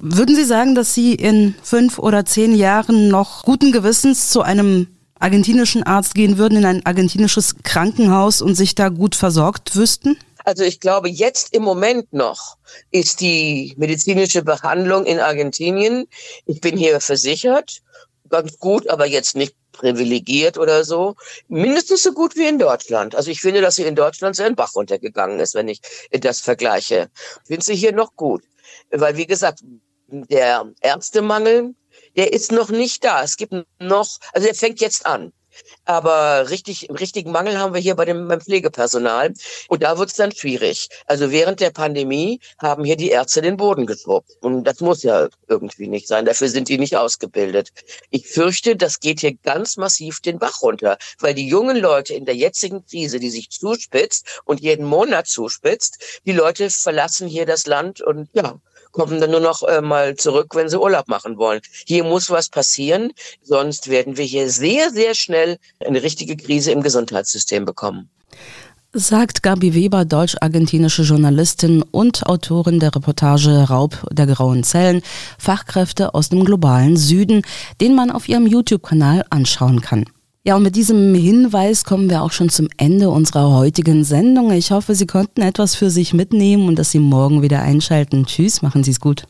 Speaker 1: würden Sie sagen, dass Sie in fünf oder zehn Jahren noch guten Gewissens zu einem argentinischen Arzt gehen würden, in ein argentinisches Krankenhaus und sich da gut versorgt wüssten?
Speaker 7: Also ich glaube, jetzt im Moment noch ist die medizinische Behandlung in Argentinien, ich bin hier versichert, ganz gut, aber jetzt nicht privilegiert oder so, mindestens so gut wie in Deutschland. Also ich finde, dass sie in Deutschland sehr in Bach runtergegangen ist, wenn ich das vergleiche. Ich finde sie hier noch gut. Weil, wie gesagt, der Ärztemangel, der ist noch nicht da. Es gibt noch, also der fängt jetzt an. Aber richtig, richtigen Mangel haben wir hier bei dem beim Pflegepersonal. Und da wird es dann schwierig. Also während der Pandemie haben hier die Ärzte den Boden geschrubbt. Und das muss ja irgendwie nicht sein. Dafür sind die nicht ausgebildet. Ich fürchte, das geht hier ganz massiv den Bach runter. Weil die jungen Leute in der jetzigen Krise, die sich zuspitzt und jeden Monat zuspitzt, die Leute verlassen hier das Land und ja, kommen dann nur noch äh, mal zurück, wenn sie Urlaub machen wollen. Hier muss was passieren, sonst werden wir hier sehr, sehr schnell eine richtige Krise im Gesundheitssystem bekommen.
Speaker 1: Sagt Gabi Weber, deutsch-argentinische Journalistin und Autorin der Reportage Raub der grauen Zellen, Fachkräfte aus dem globalen Süden, den man auf ihrem YouTube-Kanal anschauen kann. Ja, und mit diesem Hinweis kommen wir auch schon zum Ende unserer heutigen Sendung. Ich hoffe, Sie konnten etwas für sich mitnehmen und dass Sie morgen wieder einschalten. Tschüss, machen Sie es gut.